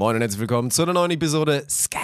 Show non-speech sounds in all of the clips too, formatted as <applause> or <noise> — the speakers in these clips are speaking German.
Moin und herzlich willkommen zu einer neuen Episode Scam,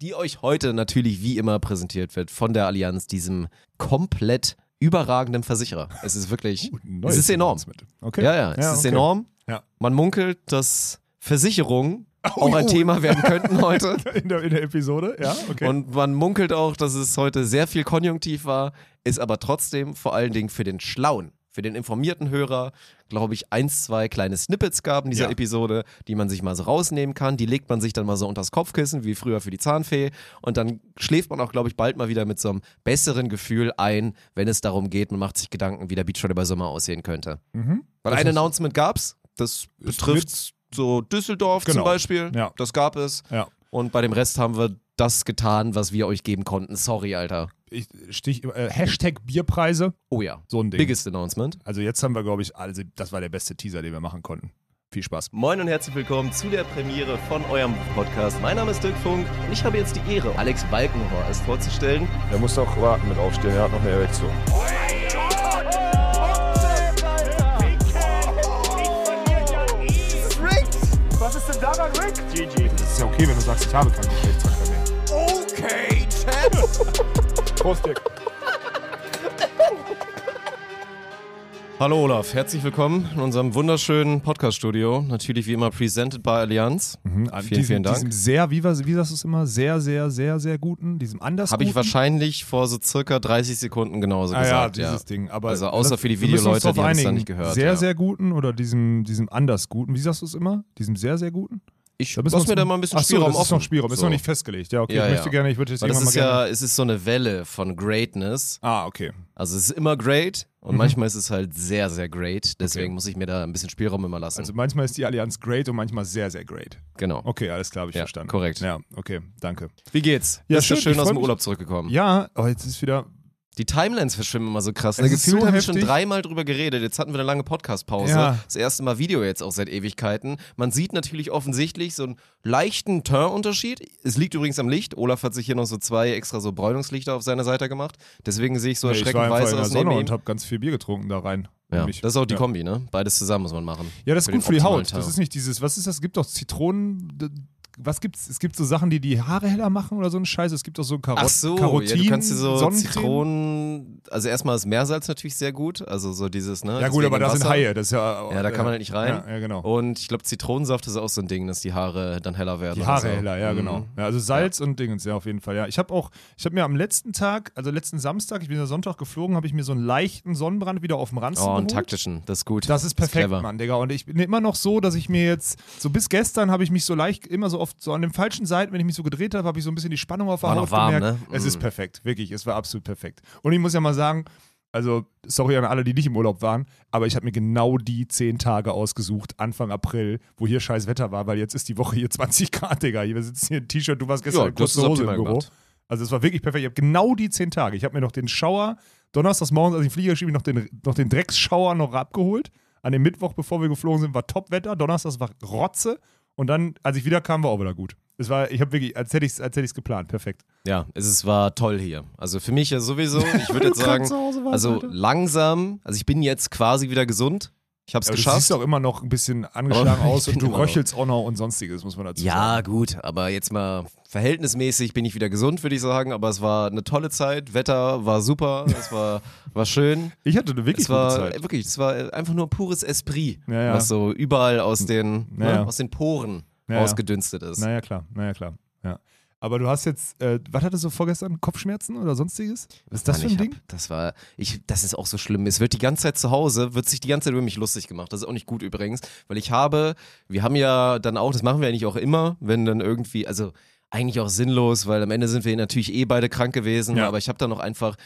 die euch heute natürlich wie immer präsentiert wird von der Allianz, diesem komplett überragenden Versicherer. Es ist wirklich, Uh, es ist enorm. Okay. Ja, ja, es ist okay. enorm. Ja. Man munkelt, dass Versicherungen Oh, auch ein oh. Thema werden könnten heute. <laughs> In der, in der Episode, ja, okay. Und man munkelt auch, dass es heute sehr viel Konjunktiv war, ist aber trotzdem vor allen Dingen für den Schlauen, für den informierten Hörer, glaube ich, eins, zwei kleine Snippets gab in dieser Ja. Episode, die man sich mal so rausnehmen kann. Die legt man sich dann mal so unters Kopfkissen, wie früher für die Zahnfee. Und dann schläft man auch, glaube ich, bald mal wieder mit so einem besseren Gefühl ein, wenn es darum geht, man macht sich Gedanken, wie der Beachvolleyball Sommer aussehen könnte. mhm. Weil Das ein Announcement gab's, das betrifft so Düsseldorf zum Genau. Beispiel. Ja. Das gab es. Ja. Und bei dem Rest haben wir das getan, was wir euch geben konnten. Sorry, Alter. Ich, Stich, äh, Hashtag Bierpreise, Oh ja. so ein Ding. Biggest Announcement. Also jetzt haben wir, glaube ich, also das war der beste Teaser, den wir machen konnten. Viel Spaß. Moin und herzlich willkommen zu der Premiere von eurem Podcast. Mein Name ist Dirk Funk und ich habe jetzt die Ehre, Alex Balkenhorst vorzustellen. Der muss doch warten mit aufstehen, er hat noch eine Erektion. Was ist denn daran, Rick? GG. Das ist ja okay, wenn du sagst, ich habe keinen Geschlechtsverkehr mehr. Okay, Champ. <laughs> Prost, Dick. Hallo Olaf, herzlich willkommen in unserem wunderschönen Podcast-Studio. Natürlich wie immer presented by Allianz. Mhm. Vielen, diesem, vielen Dank. Diesem sehr, wie, was- wie sagst du es immer, sehr, sehr, sehr, sehr guten, diesem anders Habe ich wahrscheinlich vor so circa 30 Sekunden genauso ah, ja, gesagt. dieses Ding. Aber Also außer das- für die Videoleute, die haben es dann nicht gehört, Sehr, ja. sehr guten oder diesem, diesem anders guten. Wie sagst du es immer? Diesem sehr, sehr guten? Ich Da lass mir da mal ein bisschen Ach so, Spielraum das ist noch Spielraum, ist So. noch nicht festgelegt. Ja, okay, Ja, ich ja. möchte gerne, ich würde jetzt Weil das irgendwann ist mal gerne. ja, es ist so eine Welle von Greatness. Ah, okay. Also es ist immer great und Mhm. manchmal ist es halt sehr, sehr great. Deswegen Okay. muss ich mir da ein bisschen Spielraum immer lassen. Also manchmal ist die Allianz great und manchmal sehr, sehr great. genau. Okay, alles klar, habe ich Ja, verstanden. korrekt. Ja, okay, danke. Wie geht's? Ja, Bist du schön, schön ich aus dem. Urlaub zurückgekommen? Ja, oh, jetzt ist wieder. Die Timelines verschwimmen immer so krass. Ne? Gefühlt so haben wir schon dreimal drüber geredet. Jetzt hatten wir eine lange Podcast-Pause. Ja. Das erste Mal Video jetzt auch seit Ewigkeiten. Man sieht natürlich offensichtlich so einen leichten Turn-Unterschied. Es liegt übrigens am Licht. Olaf hat sich hier noch so zwei extra so Bräunungslichter auf seiner Seite gemacht. Deswegen sehe ich so ich war erschreckend einfach weiß in der aus neben Sonne und habe ganz viel Bier getrunken da rein. Ja, Nämlich- das ist auch die ja. Kombi, ne? Beides zusammen muss man machen. Ja, das ist Für gut für die Haut. Das Turn. ist nicht dieses, was ist das? Es gibt doch Zitronen. Was gibt's? Es gibt so Sachen, die die Haare heller machen oder so ein Scheiß. Es gibt auch so Karot Ach so, Karotin, ja, du kannst dir so Sonnencreme. Also erstmal ist Meersalz natürlich sehr gut, also so dieses, ne? Ja gut, aber da sind. Haie. Das ist ja, Ja, da kann man halt nicht rein. Ja, ja genau. Und ich glaube, Zitronensaft ist auch so ein Ding, dass die Haare dann heller werden. Die Haare so. heller, ja, Mhm. genau. Ja, also Salz und Dingens, ja, auf jeden Fall. Ja, ich habe auch, ich habe mir am letzten Tag, also letzten Samstag, ich bin ja Sonntag geflogen, habe ich mir so einen leichten Sonnenbrand wieder auf dem Ranzen Oh, einen geholt. taktischen, das ist gut. Das ist perfekt, clever. Mann, Digga. Und ich bin immer noch so, dass ich mir jetzt, so bis gestern habe ich mich so leicht, immer so oft so an den falschen Seiten, wenn ich mich so gedreht habe, habe ich so ein bisschen die Spannung auf der Haut warm, gemerkt. ne? Es Mm. ist perfekt, wirklich. Es war absolut perfekt. Und ich muss ja mal sagen, also, sorry an alle, die nicht im Urlaub waren, aber ich habe mir genau die zehn Tage ausgesucht, Anfang April, wo hier scheiß Wetter war, weil jetzt ist die Woche hier <laughs> 20 Grad, Digga. Wir sitzen hier in T-Shirt, du warst gestern Ja, in kurzer Hose im Büro. gemacht. Also es war wirklich perfekt. Ich habe genau die zehn Tage. Ich habe mir noch den Schauer, donnerstags morgens, als ich Flieger schiebe, noch den, noch den Drecksschauer noch abgeholt. An dem Mittwoch, bevor wir geflogen sind, war Topwetter. Donnerstags war Rotze. Und dann, als ich wieder kam, war auch wieder gut. Es war, ich habe wirklich, als hätte ich es als hätte geplant. Perfekt. Ja, es ist, war toll hier. Also für mich ja sowieso. Ich würde <laughs> jetzt sagen, also Alter. langsam, also ich bin jetzt quasi wieder gesund. Ich habe es Aber du geschafft. siehst auch immer noch ein bisschen angeschlagen <laughs> Aber aus und du röchelst auch noch und sonstiges, muss man dazu Ja, sagen. gut, aber jetzt mal verhältnismäßig bin ich wieder gesund, würde ich sagen. Aber es war eine tolle Zeit. Wetter war super, es <laughs> war, war schön. Ich hatte eine wirklich es war gute Zeit. wirklich, es war einfach nur pures Esprit, Ja, ja. was so überall aus den, Ja, ne, ja. aus den Poren Ja, ja. ausgedünstet ist. Naja, klar, naja, klar. Ja. Aber du hast jetzt, äh, was hattest du vorgestern? Kopfschmerzen oder sonstiges? Was ist das Mann, für ein Ding? Hab, das war, ich, das ist auch so schlimm. Es wird die ganze Zeit zu Hause, wird sich die ganze Zeit über mich lustig gemacht. Das ist auch nicht gut übrigens, weil ich habe, wir haben ja dann auch, das machen wir eigentlich auch immer, wenn dann irgendwie, also eigentlich auch sinnlos, weil am Ende sind wir natürlich eh beide krank gewesen, Ja. aber ich habe dann noch einfach,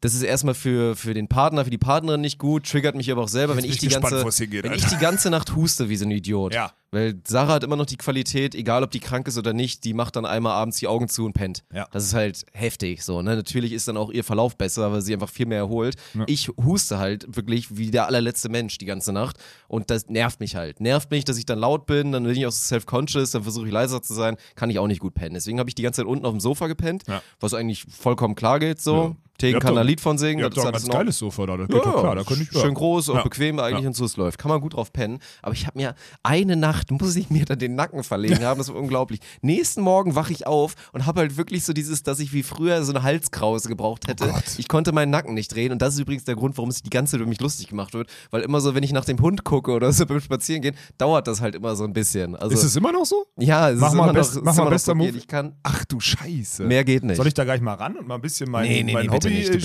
das ist erstmal für, für den Partner, für die Partnerin nicht gut, triggert mich aber auch selber, wenn ich die gespannt, ganze, hingeht, wenn ich die ganze Nacht huste wie so ein Idiot. Ja. Weil Sarah hat immer noch die Qualität, egal ob die krank ist oder nicht, die macht dann einmal abends die Augen zu und pennt. Ja. Das ist halt heftig so, ne? Natürlich ist dann auch ihr Verlauf besser, weil sie einfach viel mehr erholt. Ja. Ich huste halt wirklich wie der allerletzte Mensch die ganze Nacht und das nervt mich halt. Nervt mich, dass ich dann laut bin, dann bin ich auch so self-conscious, dann versuche ich leiser zu sein, kann ich auch nicht gut pennen. Deswegen habe ich die ganze Zeit unten auf dem Sofa gepennt, Ja. was eigentlich vollkommen klar geht so. Tegen kann doch- da ein Lied von singen. Das doch ein ist ganz geiles Sofa da, das geht doch klar, da könnte ich Schön groß, Ja. bequem eigentlich und so, es läuft. Kann man gut drauf pennen. Aber ich habe mir eine Nacht Nacht muss ich mir dann den Nacken verlegen haben. Das war unglaublich. Nächsten Morgen wache ich auf und habe halt wirklich so dieses, dass ich wie früher so eine Halskrause gebraucht hätte. Oh ich konnte meinen Nacken nicht drehen und das ist übrigens der Grund, warum es die ganze Zeit über mich lustig gemacht wird. Weil immer so, wenn ich nach dem Hund gucke oder so <laughs> beim Spazierengehen, dauert das halt immer so ein bisschen. Also, Ist es immer noch so? ja, es Mach ist mal immer best- noch, mach mal bester. Move. Ich kann, Ach du Scheiße. mehr geht nicht. Soll ich da gleich mal ran und mal ein bisschen mein, Nee, nee, mein nee, bitte Hobby nicht. Du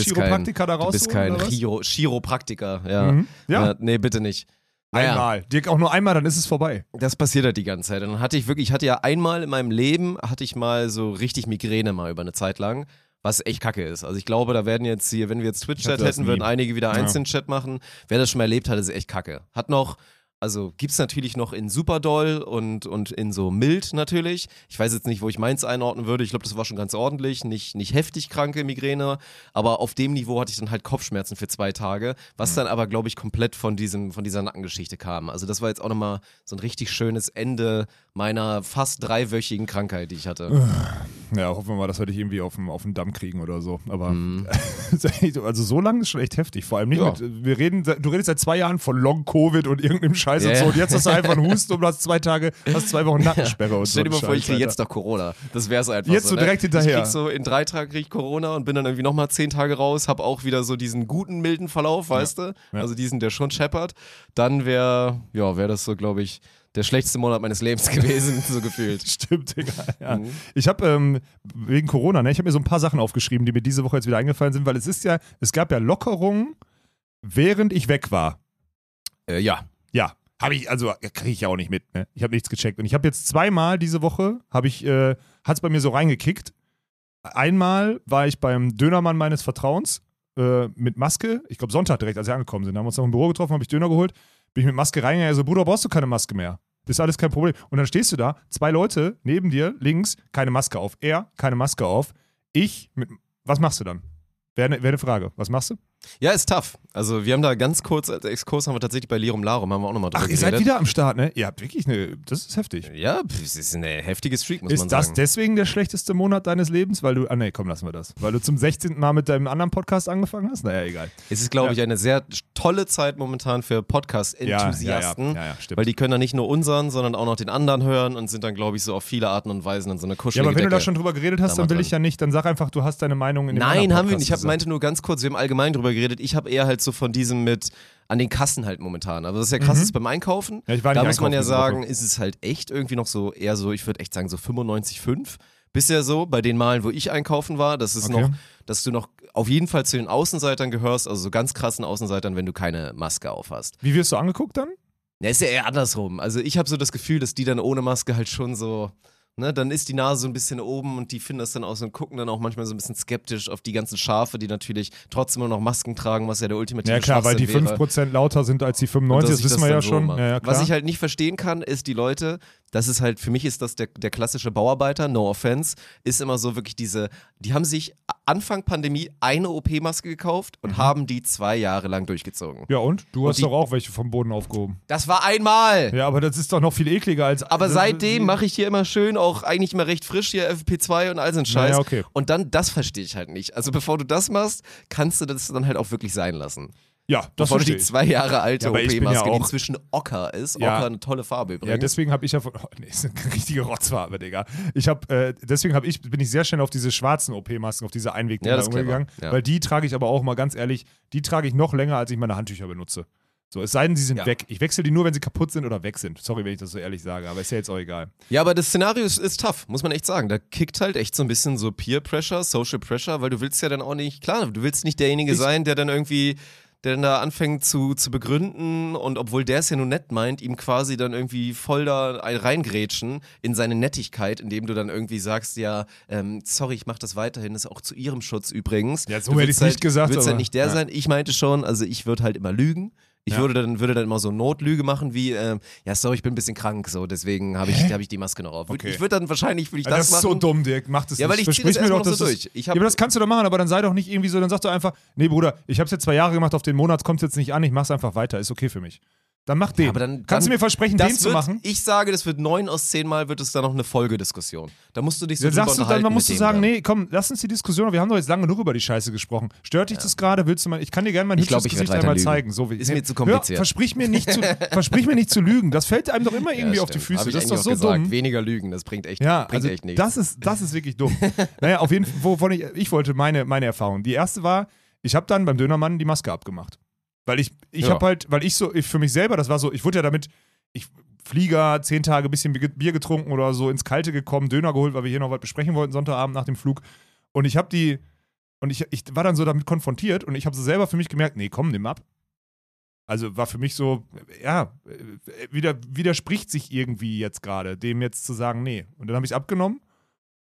bist kein, Chiropraktiker da. Ja. Mhm. Ja. Nee, bitte nicht. Naja, Einmal. Dirk, auch nur einmal, dann ist es vorbei. Das passiert halt die ganze Zeit. Und dann hatte ich wirklich, ich hatte ja einmal in meinem Leben, hatte ich mal so richtig Migräne mal über eine Zeit lang. Was echt kacke ist. Also ich glaube, da werden jetzt hier, wenn wir jetzt Twitch-Chat hätten, würden einige wieder Ja. einzeln Chat machen. Wer das schon mal erlebt hat, ist echt kacke. Hat noch, also gibt's natürlich noch in Superdoll und, und in so mild natürlich. Ich weiß jetzt nicht, wo ich meins einordnen würde. Ich glaube, das war schon ganz ordentlich. Nicht, nicht heftig kranke Migräne, aber auf dem Niveau hatte ich dann halt Kopfschmerzen für zwei Tage, was Mhm. dann aber, glaube ich, komplett von, diesem, von dieser Nackengeschichte kam. Also das war jetzt auch nochmal so ein richtig schönes Ende meiner fast dreiwöchigen Krankheit, die ich hatte. Ja, hoffen wir mal, dass wir dich irgendwie auf den, auf den Damm kriegen oder so. Aber Mhm. <laughs> also so lange ist schon echt heftig. Vor allem nicht Ja. mit, wir reden, du redest seit zwei Jahren von Long-Covid und irgendeinem Scheiß Ja, und so. ja. Und jetzt hast du einfach einen <laughs> Husten und hast zwei Tage, hast zwei Wochen Nackensperre und so. Stell dir mal vor, ich kriege jetzt doch Corona. Das wär's einfach Jetzt so. so direkt ne? hinterher. Ich krieg so in drei Tagen krieg ich Corona und bin dann irgendwie nochmal zehn Tage raus, hab auch wieder so diesen guten, milden Verlauf, weißt du? Ja. Also diesen, der schon scheppert. Dann wäre, ja, wäre das so, glaube ich, der schlechteste Monat meines Lebens <laughs> gewesen, so gefühlt. Stimmt, Digga. Ja. Mhm. Ich habe ähm, wegen Corona, ne, ich habe mir so ein paar Sachen aufgeschrieben, die mir diese Woche jetzt wieder eingefallen sind, weil es ist ja, es gab ja Lockerungen, während ich weg war. Äh, ja. Ja, habe ich, also kriege ich ja auch nicht mit, ne? Ich habe nichts gecheckt. Und ich habe jetzt zweimal diese Woche, habe ich, äh, hat es bei mir so reingekickt. Einmal war ich beim Dönermann meines Vertrauens äh, mit Maske. Ich glaube Sonntag direkt, als wir angekommen sind. Da haben wir uns noch im Büro getroffen, habe ich Döner geholt. Bin ich mit Maske reingegangen. Er so, Bruder, brauchst du keine Maske mehr? Das ist alles kein Problem. Und dann stehst du da, zwei Leute neben dir, links, keine Maske auf. Er, keine Maske auf. Ich mit, was machst du dann? Wäre eine wär ne Frage. Was machst du? Ja, ist tough. Also wir haben da ganz kurz als Exkurs haben wir tatsächlich bei Lirum Larum, haben wir auch nochmal drüber Ach, ihr geredet. seid wieder am Start, ne? Ihr habt wirklich eine, das ist heftig. Ja, pf, es ist eine heftige Streak, muss man Ist das sagen. deswegen der schlechteste Monat deines Lebens? Weil du, ah nee, komm, lassen wir das. Weil du zum 16. Mal mit deinem anderen Podcast angefangen hast? Naja, egal. Es ist, glaube Ja. ich, eine sehr tolle Zeit momentan für Podcast-Enthusiasten. Ja, ja, ja, ja, stimmt. Weil die können dann nicht nur unseren, sondern auch noch den anderen hören und sind dann, glaube ich, so auf viele Arten und Weisen in so eine Ja, kuschelige aber wenn du da Decke. schon drüber geredet hast, Da dann will ich drin. ja nicht, dann sag einfach, du hast deine Meinung in dem Nein, anderen haben wir Podcast nicht. Ich hab, gesagt. meinte nur ganz kurz, wir haben allgemein drüber geredet. Ich habe eher halt so von diesem mit an den Kassen halt momentan. Also das ist ja krass ist beim Einkaufen. Mhm. Ja, da muss man ja sagen, ist es halt echt irgendwie noch so eher so, ich würde echt sagen so 95,5. Bisher so, bei den Malen, wo ich einkaufen war, das ist Okay. noch, dass du noch auf jeden Fall zu den Außenseitern gehörst, also so ganz krassen Außenseitern, wenn du keine Maske auf hast. Wie wirst du angeguckt dann? Ja, ist ja eher andersrum. Also ich habe so das Gefühl, dass die dann ohne Maske halt schon so, ne, dann ist die Nase so ein bisschen oben und die finden das dann auch so und gucken dann auch manchmal so ein bisschen skeptisch auf die ganzen Schafe, die natürlich trotzdem immer noch Masken tragen, was ja der ultimative Ja klar, weil die wäre. 5% lauter sind als die Und 95, dass das wissen wir ja so schon. Ja, ja. Was ich halt nicht verstehen kann, ist die Leute, das ist halt, für mich ist das der, der klassische Bauarbeiter, no offense, ist immer so wirklich diese, die haben sich Anfang Pandemie eine OP-Maske gekauft Mhm. und haben die zwei Jahre lang durchgezogen. ja und? Du hast die- doch auch welche vom Boden aufgehoben. Das war einmal! Ja, aber das ist doch noch viel ekliger als. Aber seitdem mache ich hier immer schön, auch eigentlich immer recht frisch hier FP2 und all so ein Scheiß. Naja, okay. Und dann, das verstehe ich halt nicht. Also bevor du das machst, kannst du das dann halt auch wirklich sein lassen. Ja, das verstehe die zwei Jahre alte Ja, bin ja OP-Maske, die inzwischen Ocker ist, Ja. Ocker eine tolle Farbe Ja, übrigens. deswegen habe ich ja von. Oh, <laughs> nee, ist eine richtige Rotzfarbe, Digga. Ich habe, äh, deswegen habe ich, bin ich sehr schnell auf diese schwarzen OP-Masken, auf diese Einwegdinger Ja, umgegangen. Ja. Weil die trage ich aber auch mal ganz ehrlich, die trage ich noch länger, als ich meine Handtücher benutze. So, es sei denn, sie sind Ja. weg. Ich wechsle die nur, wenn sie kaputt sind oder weg sind. Sorry, wenn ich das so ehrlich sage, aber ist ja jetzt auch egal. Ja, aber das Szenario ist, ist tough, muss man echt sagen. Da kickt halt echt so ein bisschen so Peer Pressure, Social Pressure, weil du willst ja dann auch nicht, klar, du willst nicht derjenige Ich- sein, der dann irgendwie, der dann da anfängt zu, zu begründen und obwohl der es ja nur nett meint, ihm quasi dann irgendwie voll da ein- reingrätschen in seine Nettigkeit, indem du dann irgendwie sagst, ja, ähm, sorry, ich mach das weiterhin, ist auch zu ihrem Schutz übrigens. Ja, so hätte ich's nicht halt, gesagt, Du willst halt nicht der ja. sein. Ich meinte schon, also ich würde halt immer lügen. Ich Ja. würde, dann, würde dann immer so Notlüge machen wie, ähm, ja, sorry, ich bin ein bisschen krank, so, deswegen habe ich, hab ich die Maske noch auf. Okay. Ich würde dann wahrscheinlich, würde ich das das, ist machen. so dumm, Dirk. Mach das Ja, nicht. weil ich Versprich das mir doch, dass so es- durch. Ich ja, aber das kannst du doch machen, aber dann sei doch nicht irgendwie so, dann sag doch einfach, nee, Bruder, ich habe es jetzt zwei Jahre gemacht, auf den Monat kommt es jetzt nicht an, ich mach's einfach weiter, ist okay für mich. Dann mach den. aber dann- Kannst du dann- mir versprechen, Das den zu wird, machen? Ich sage, das wird neun aus zehn Mal wird es dann noch eine Folgediskussion. Da musst du dich so Dann sagst du dann, dann musst du sagen, dann. nee, komm, lass uns die Diskussion, wir haben doch jetzt lange genug über die Scheiße gesprochen. Stört dich das gerade? Willst du mal, ich kann dir gerne mein Ich glaub, ich Gesicht einmal lügen. zeigen. So wie, Ist mir zu Hör, kompliziert. versprich mir nicht zu, <laughs> versprich mir nicht zu lügen. Das fällt einem doch immer Ja, irgendwie auf die Füße. Das ist doch so gesagt. dumm. Weniger Lügen, das bringt echt, Ja, bringt also echt nichts. das ist, das ist wirklich dumm. <laughs> naja, auf jeden Fall, wovon ich, ich wollte meine, meine Erfahrung. Die erste war, ich habe dann beim Dönermann die Maske abgemacht. Weil ich, ich Ja. habe halt, weil ich so, ich für mich selber, das war so, ich wurde ja damit, ich Flieger, zehn Tage bisschen Bier getrunken oder so ins Kalte gekommen, Döner geholt, weil wir hier noch was besprechen wollten, Sonntagabend nach dem Flug. Und ich habe die, und ich, ich war dann so damit konfrontiert und ich habe so selber für mich gemerkt, nee, komm, nimm ab. Also war für mich so, ja, äh, wieder, widerspricht sich irgendwie jetzt gerade, dem jetzt zu sagen, nee. Und dann habe ich es abgenommen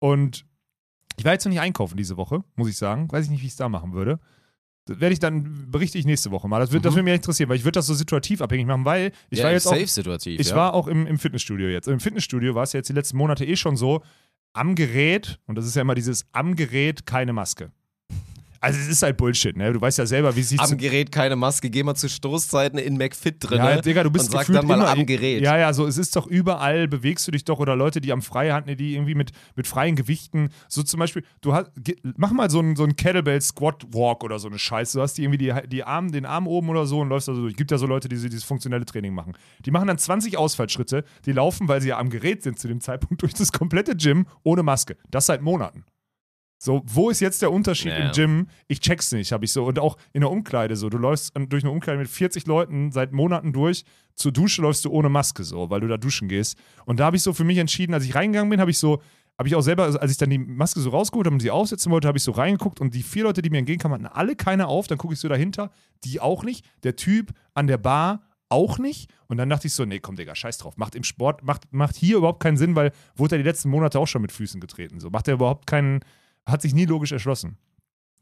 und ich war jetzt noch nicht einkaufen diese Woche, muss ich sagen. Weiß ich nicht, wie ich es da machen würde. Das werde ich dann, berichte ich nächste Woche mal. Das, wird, das Mhm. würde mich interessieren, weil ich würde das so situativ abhängig machen, weil ich ja, war jetzt auch safe situativ. ich ja. war auch im, im Fitnessstudio jetzt. Im Fitnessstudio war es ja jetzt die letzten Monate eh schon so, am Gerät, und das ist ja immer dieses am Gerät keine Maske. Also es ist halt Bullshit, ne? Du weißt ja selber, wie es sich am Gerät keine Maske, geh mal zu Stoßzeiten in McFit drin ja, Digga, du bist und sag dann mal immer, am Gerät. Ja, ja, so es ist doch überall, bewegst du dich doch oder Leute, die am Freihand, ne, die irgendwie mit, mit freien Gewichten, so zum Beispiel, du hast, mach mal so einen so einen Kettlebell Squat Walk oder so eine Scheiße, du hast die irgendwie die, die Arm, den Arm oben oder so und läufst da so durch. Gibt ja so Leute, die dieses funktionelle Training machen. Die machen dann 20 Ausfallschritte, die laufen, weil sie ja am Gerät sind zu dem Zeitpunkt <laughs> durch das komplette Gym ohne Maske. Das seit Monaten. So, wo ist jetzt der Unterschied Ja. im Gym? Ich check's nicht, habe ich so. Und auch in der Umkleide so. Du läufst durch eine Umkleide mit 40 Leuten seit Monaten durch. Zur Dusche läufst du ohne Maske so, weil du da duschen gehst. Und da habe ich so für mich entschieden, als ich reingegangen bin, habe ich so, habe ich auch selber, als ich dann die Maske so rausgeholt habe und sie aufsetzen wollte, habe ich so reingeguckt und die vier Leute, die mir entgegenkamen, hatten alle keine auf. Dann gucke ich so dahinter, die auch nicht. Der Typ an der Bar auch nicht. Und dann dachte ich so, nee, komm, Digga, scheiß drauf. Macht im Sport, macht, macht hier überhaupt keinen Sinn, weil wurde er die letzten Monate auch schon mit Füßen getreten. So macht er überhaupt keinen, hat sich nie logisch erschlossen.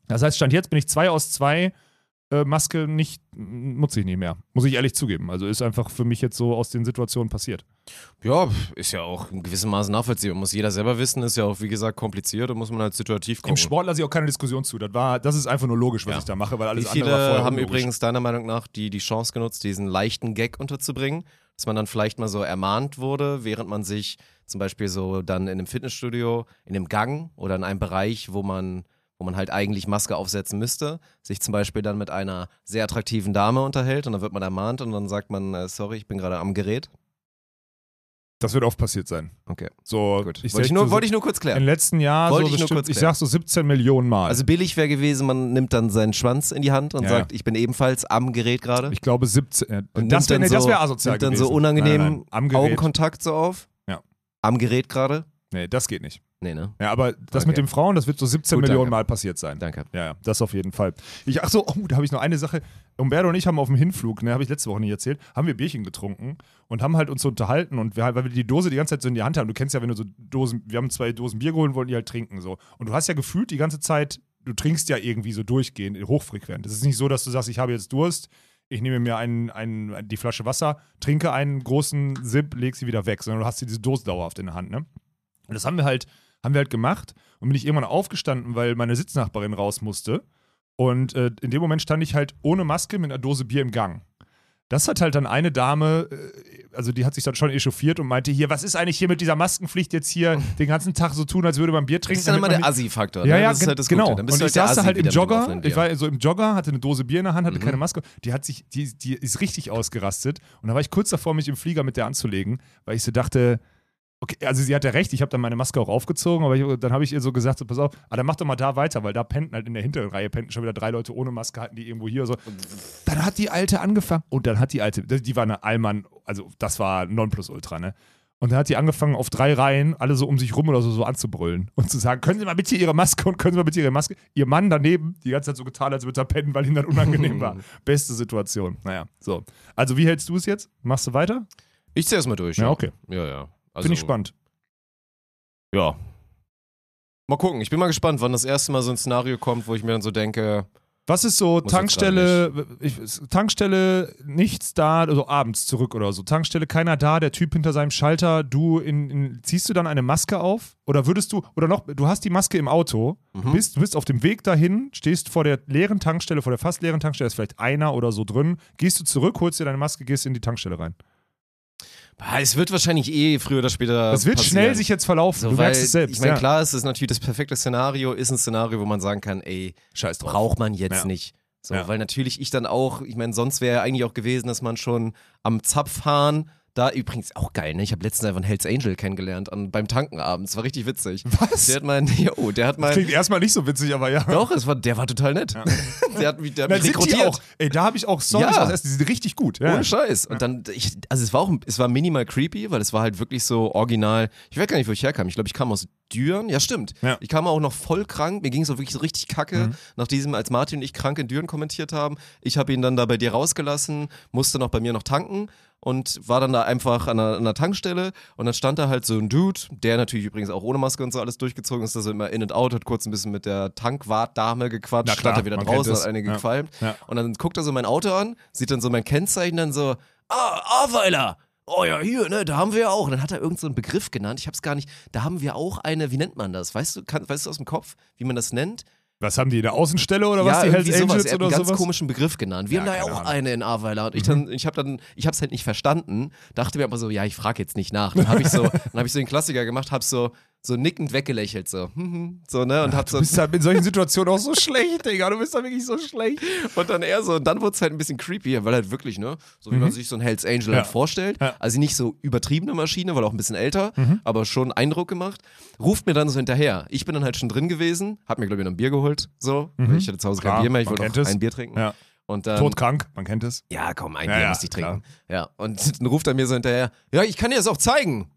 Das heißt, Stand jetzt bin ich zwei aus zwei äh, Maske nicht, nutze ich nicht mehr. Muss ich ehrlich zugeben. Also ist einfach für mich jetzt so aus den Situationen passiert. Ja, ist ja auch in gewissem Maße nachvollziehbar. Muss jeder selber wissen, ist ja auch, wie gesagt, kompliziert und muss man halt situativ gucken. Im Sport lasse ich auch keine Diskussion zu. Das, war, das ist einfach nur logisch, was Ja. ich da mache, weil alles Wie andere war viele vorher haben unlogisch. übrigens deiner Meinung nach die, die Chance genutzt, diesen leichten Gag unterzubringen, dass man dann vielleicht mal so ermahnt wurde, während man sich zum Beispiel so dann in einem Fitnessstudio, in einem Gang oder in einem Bereich, wo man, wo man halt eigentlich Maske aufsetzen müsste, sich zum Beispiel dann mit einer sehr attraktiven Dame unterhält und dann wird man ermahnt und dann sagt man, äh, sorry, ich bin gerade am Gerät. Das wird oft passiert sein. Okay, So, gut. ich wollte, ich nur, so- wollte ich nur kurz Im klären. letzten Jahr Wollte so ich nur bestimmt, ich sag so 17 Millionen Mal. Also billig wäre gewesen, man nimmt dann seinen Schwanz in die Hand und Ja, sagt, ja. ich bin ebenfalls am Gerät gerade. ich glaube 17. Äh, Und das wäre nee, das so- wär asozial nimmt dann gewesen. so unangenehm Nein, nein. Augenkontakt so auf. Am Gerät gerade. Nee, das geht nicht. Nee, ne? Ja, aber das Okay. mit den Frauen, das wird so 17 Gut, Millionen danke. Mal passiert sein. Danke. Ja, ja, das auf jeden Fall. Ich, ach so, oh, da habe ich noch eine Sache. Umberto und ich haben auf dem Hinflug, ne, habe ich letzte Woche nicht erzählt, haben wir Bierchen getrunken und haben halt uns so unterhalten und wir, weil wir die Dose die ganze Zeit so in die Hand haben. Du kennst ja, wenn du so Dosen, wir haben zwei Dosen Bier geholt und wollten die halt trinken so. Und du hast ja gefühlt die ganze Zeit, du trinkst ja irgendwie so durchgehend, hochfrequent. Es ist nicht so, dass du sagst, ich habe jetzt Durst, ich nehme mir einen, einen, die Flasche Wasser, trinke einen großen Sip, leg sie wieder weg, sondern du hast diese Dose dauerhaft in der Hand, ne? Und das haben wir halt, haben wir halt gemacht und bin ich irgendwann aufgestanden, weil meine Sitznachbarin raus musste. Und äh, in dem Moment stand ich halt ohne Maske mit einer Dose Bier im Gang. Das hat halt dann eine Dame, äh, also die hat sich dann schon echauffiert und meinte hier, was ist eigentlich hier mit dieser Maskenpflicht jetzt hier den ganzen Tag so tun, als würde man Bier Das trinken? ist dann immer der Assi-Faktor. ja, ne? ja, das ist halt das genau. Gute. Dann bist und du ich halt der saß da halt im Jogger, ich war so im Jogger, hatte eine Dose Bier in der Hand, hatte Mhm. keine Maske. Die hat sich, die, die ist richtig ausgerastet. Und da war ich kurz davor, mich im Flieger mit der anzulegen, weil ich so dachte, okay, also sie hatte recht, ich habe dann meine Maske auch aufgezogen, aber ich, dann habe ich ihr so gesagt, so, pass auf, ah, dann mach doch mal da weiter, weil da pennten halt in der hinteren Reihe pennten schon wieder drei Leute ohne Maske, hatten die irgendwo hier so. Dann hat die Alte angefangen und dann hat die Alte, die war eine Allmann, also das war Nonplusultra, ne? Und dann hat die angefangen, auf drei Reihen alle so um sich rum oder so, so anzubrüllen und zu sagen, können Sie mal bitte Ihre Maske und können Sie mal bitte Ihre Maske. Ihr Mann daneben, die ganze Zeit so getan, als würde er pennen, weil ihm dann unangenehm war. <laughs> Beste Situation. Naja, so. Also wie hältst du es jetzt? Machst du weiter? Ich zieh erstmal durch. Ja, okay. Ja, ja. Also, Finde ich spannend. Ja. Mal gucken. Ich bin mal gespannt, wann das erste Mal so ein Szenario kommt, wo ich mir dann so denke, Was ist so Tankstelle, ich, Tankstelle nichts da, also abends zurück oder so. Tankstelle keiner da, der Typ hinter seinem Schalter, du in, in, ziehst du dann eine Maske auf oder würdest du oder noch du hast die Maske im Auto, Mhm. du bist du bist auf dem Weg dahin, stehst vor der leeren Tankstelle, vor der fast leeren Tankstelle, ist vielleicht einer oder so drin, gehst du zurück, holst dir deine Maske, gehst in die Tankstelle rein. Ah, Es wird wahrscheinlich eh früher oder später. Das wird passieren. schnell sich jetzt verlaufen, So, du weil, merkst es selbst. Ich meine, ja. klar, es ist natürlich das perfekte Szenario, ist ein Szenario, wo man sagen kann, ey, Scheiß drauf. braucht man jetzt Ja. nicht. So, Ja. weil natürlich ich dann auch, ich meine, sonst wäre ja eigentlich auch gewesen, dass man schon am Zapfhahn, da übrigens auch geil, ne? Ich habe letztens einfach einen Hells Angel kennengelernt an, beim Tanken abends. War richtig witzig. Was? Der hat mein, <laughs> jo, der hat mein, klingt erstmal nicht so witzig, aber ja. doch, es war, der war total nett. <laughs> Der hat mich, der hat Na, mich rekrutiert. auch. Ey, da habe ich auch Songs Ja. aus Essen, die sind richtig gut. Ja. Ohne Scheiß. Und dann, ich, also es war auch, es war minimal creepy, weil es war halt wirklich so original. Ich weiß gar nicht, wo ich herkam. Ich glaube, ich kam aus Düren. Ja, stimmt. Ja. Ich kam auch noch voll krank. Mir ging es auch wirklich so richtig kacke. Nach diesem, als Martin und ich krank in Düren kommentiert haben. Ich habe ihn dann da bei dir rausgelassen, musste noch bei mir noch tanken und war dann da einfach an einer, an einer Tankstelle und dann stand da halt so ein Dude, der natürlich übrigens auch ohne Maske und so alles durchgezogen ist, da so immer in and out, hat kurz ein bisschen mit der Tankwartdame gequatscht, Na klar, stand da wieder draußen, hat eine Ja. gequalmt Ja. und dann guckt er so mein Auto an, sieht dann so mein Kennzeichen, dann so, ah, Aweiler. Oh ja, hier, ne, da haben wir ja auch. Und dann hat er irgendeinen so einen Begriff genannt. Ich hab's gar nicht. Da haben wir auch eine, wie nennt man das? Weißt du, kann, weißt du aus dem Kopf, wie man das nennt? Was haben die, eine Außenstelle oder was? ja, Die Hells irgendwie sowas. Angels Er hat einen ganz sowas? komischen Begriff genannt. Wir Ja, haben da ja auch Ahnung. Eine in Ahrweiler. Und ich, dann, ich habe dann, ich hab's halt nicht verstanden. Dachte mir aber so, ja, ich frage jetzt nicht nach. Dann habe ich so, <laughs> dann habe ich so den Klassiker gemacht, hab so, so nickend weggelächelt, so, hm, hm, so, ne, und hab so, Du bist halt in solchen Situationen auch so <laughs> schlecht, Digga. Du bist da wirklich so schlecht. Und dann eher so, und dann wurde es halt ein bisschen creepy, weil halt wirklich, ne, so wie man sich so ein Hells Angel Mhm. Ja. halt vorstellt. Ja. Mhm. Also nicht so übertriebene Maschine, weil auch ein bisschen älter, aber schon Eindruck gemacht. Ruft mir dann so hinterher. Ich bin dann halt schon drin gewesen, hab mir, glaube ich, noch ein Bier geholt, so. Ich hatte zu Hause Mhm. Klar, kein Bier mehr, ich wollte es. ein Bier trinken. Ja. Und dann, Todkrank, man kennt es. ja, komm, ein Ja, Bier ja, musste ich trinken. Ja, und <laughs> dann ruft er mir so hinterher, ja, ich kann dir das auch zeigen.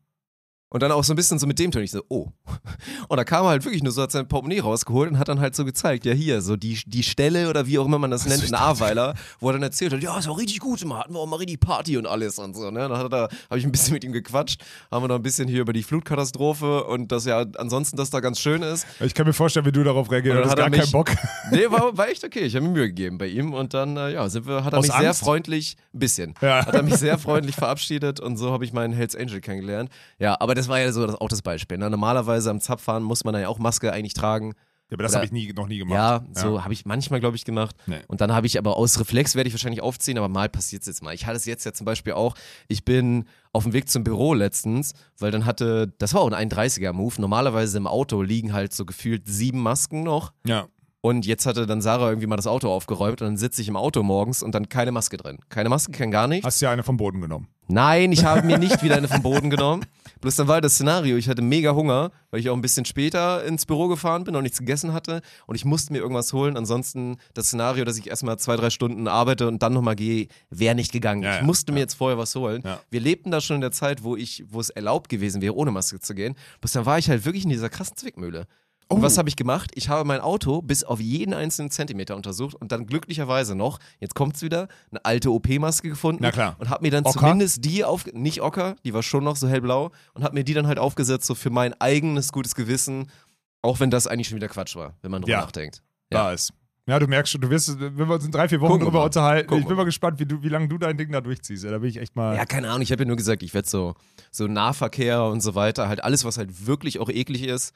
Und dann auch so ein bisschen so mit dem Ton. Ich so, oh. <laughs> Und da kam er halt wirklich nur so, hat sein Portemonnaie rausgeholt und hat dann halt so gezeigt, ja hier, so die, die Stelle oder wie auch immer man das nennt, in Ahrweiler, wo er dann erzählt hat, ja, ist auch richtig gut immer, hatten wir auch mal richtig Party und alles und so. Ne? Dann hat er, habe ich ein bisschen mit ihm gequatscht, haben wir noch ein bisschen hier über die Flutkatastrophe und dass ja ansonsten das da ganz schön ist. Ich kann mir vorstellen, wie du darauf reagierst. Du hast gar er keinen Bock. <laughs> Nee, war, war echt okay. Ich habe mir Mühe gegeben bei ihm und dann, äh, ja, sind wir, hat er Aus mich sehr Angst? freundlich, ein bisschen, Ja. hat er mich sehr freundlich verabschiedet und so habe ich meinen Hells Angel kennengelernt. Ja, aber das war ja so das, auch das Beispiel. Ne? Normalerweise am Zapfhahn muss man ja auch Maske eigentlich tragen. Ja, aber das habe ich nie, noch nie gemacht. Ja, so habe ich manchmal, glaube ich, gemacht. Nee. Und dann habe ich aber aus Reflex werde ich wahrscheinlich aufziehen, aber mal passiert es jetzt mal. Ich hatte es jetzt ja zum Beispiel auch. Ich bin auf dem Weg zum Büro letztens, weil dann hatte, das war auch ein 31er-Move. Normalerweise im Auto liegen halt so gefühlt sieben Masken noch. Ja. Und jetzt hatte dann Sarah irgendwie mal das Auto aufgeräumt und dann sitze ich im Auto morgens und dann keine Maske drin. Keine Maske, kein gar nichts. Hast ja eine vom Boden genommen. Nein, ich habe mir nicht wieder eine vom Boden genommen. Bloß dann war das Szenario, ich hatte mega Hunger, weil ich auch ein bisschen später ins Büro gefahren bin und nichts gegessen hatte und ich musste mir irgendwas holen. Ansonsten das Szenario, dass ich erstmal zwei, drei Stunden arbeite und dann nochmal gehe, wäre nicht gegangen. Ja, ich ja, musste mir jetzt vorher was holen. Ja. Wir lebten da schon in der Zeit, wo ich, wo es erlaubt gewesen wäre, ohne Maske zu gehen. Bloß dann war ich halt wirklich in dieser krassen Zwickmühle. Und Oh. was habe ich gemacht? Ich habe mein Auto bis auf jeden einzelnen Zentimeter untersucht und dann glücklicherweise noch, jetzt kommt's wieder, eine alte OP-Maske gefunden. Na klar. Und habe mir dann Ocker? zumindest die auf, nicht Ocker, die war schon noch so hellblau und habe mir die dann halt aufgesetzt, so für mein eigenes gutes Gewissen, auch wenn das eigentlich schon wieder Quatsch war, wenn man drüber Ja. nachdenkt. Ja. Da ist. Ja, du merkst schon, du wirst, wenn wir uns in drei, vier Wochen Gucken drüber mal. unterhalten, Gucken ich bin mal gespannt, wie, du, wie lange du dein Ding da durchziehst. Ja, da bin ich echt mal. Ja, keine Ahnung, ich habe ja nur gesagt, ich werde so, so Nahverkehr und so weiter, halt alles, was halt wirklich auch eklig ist,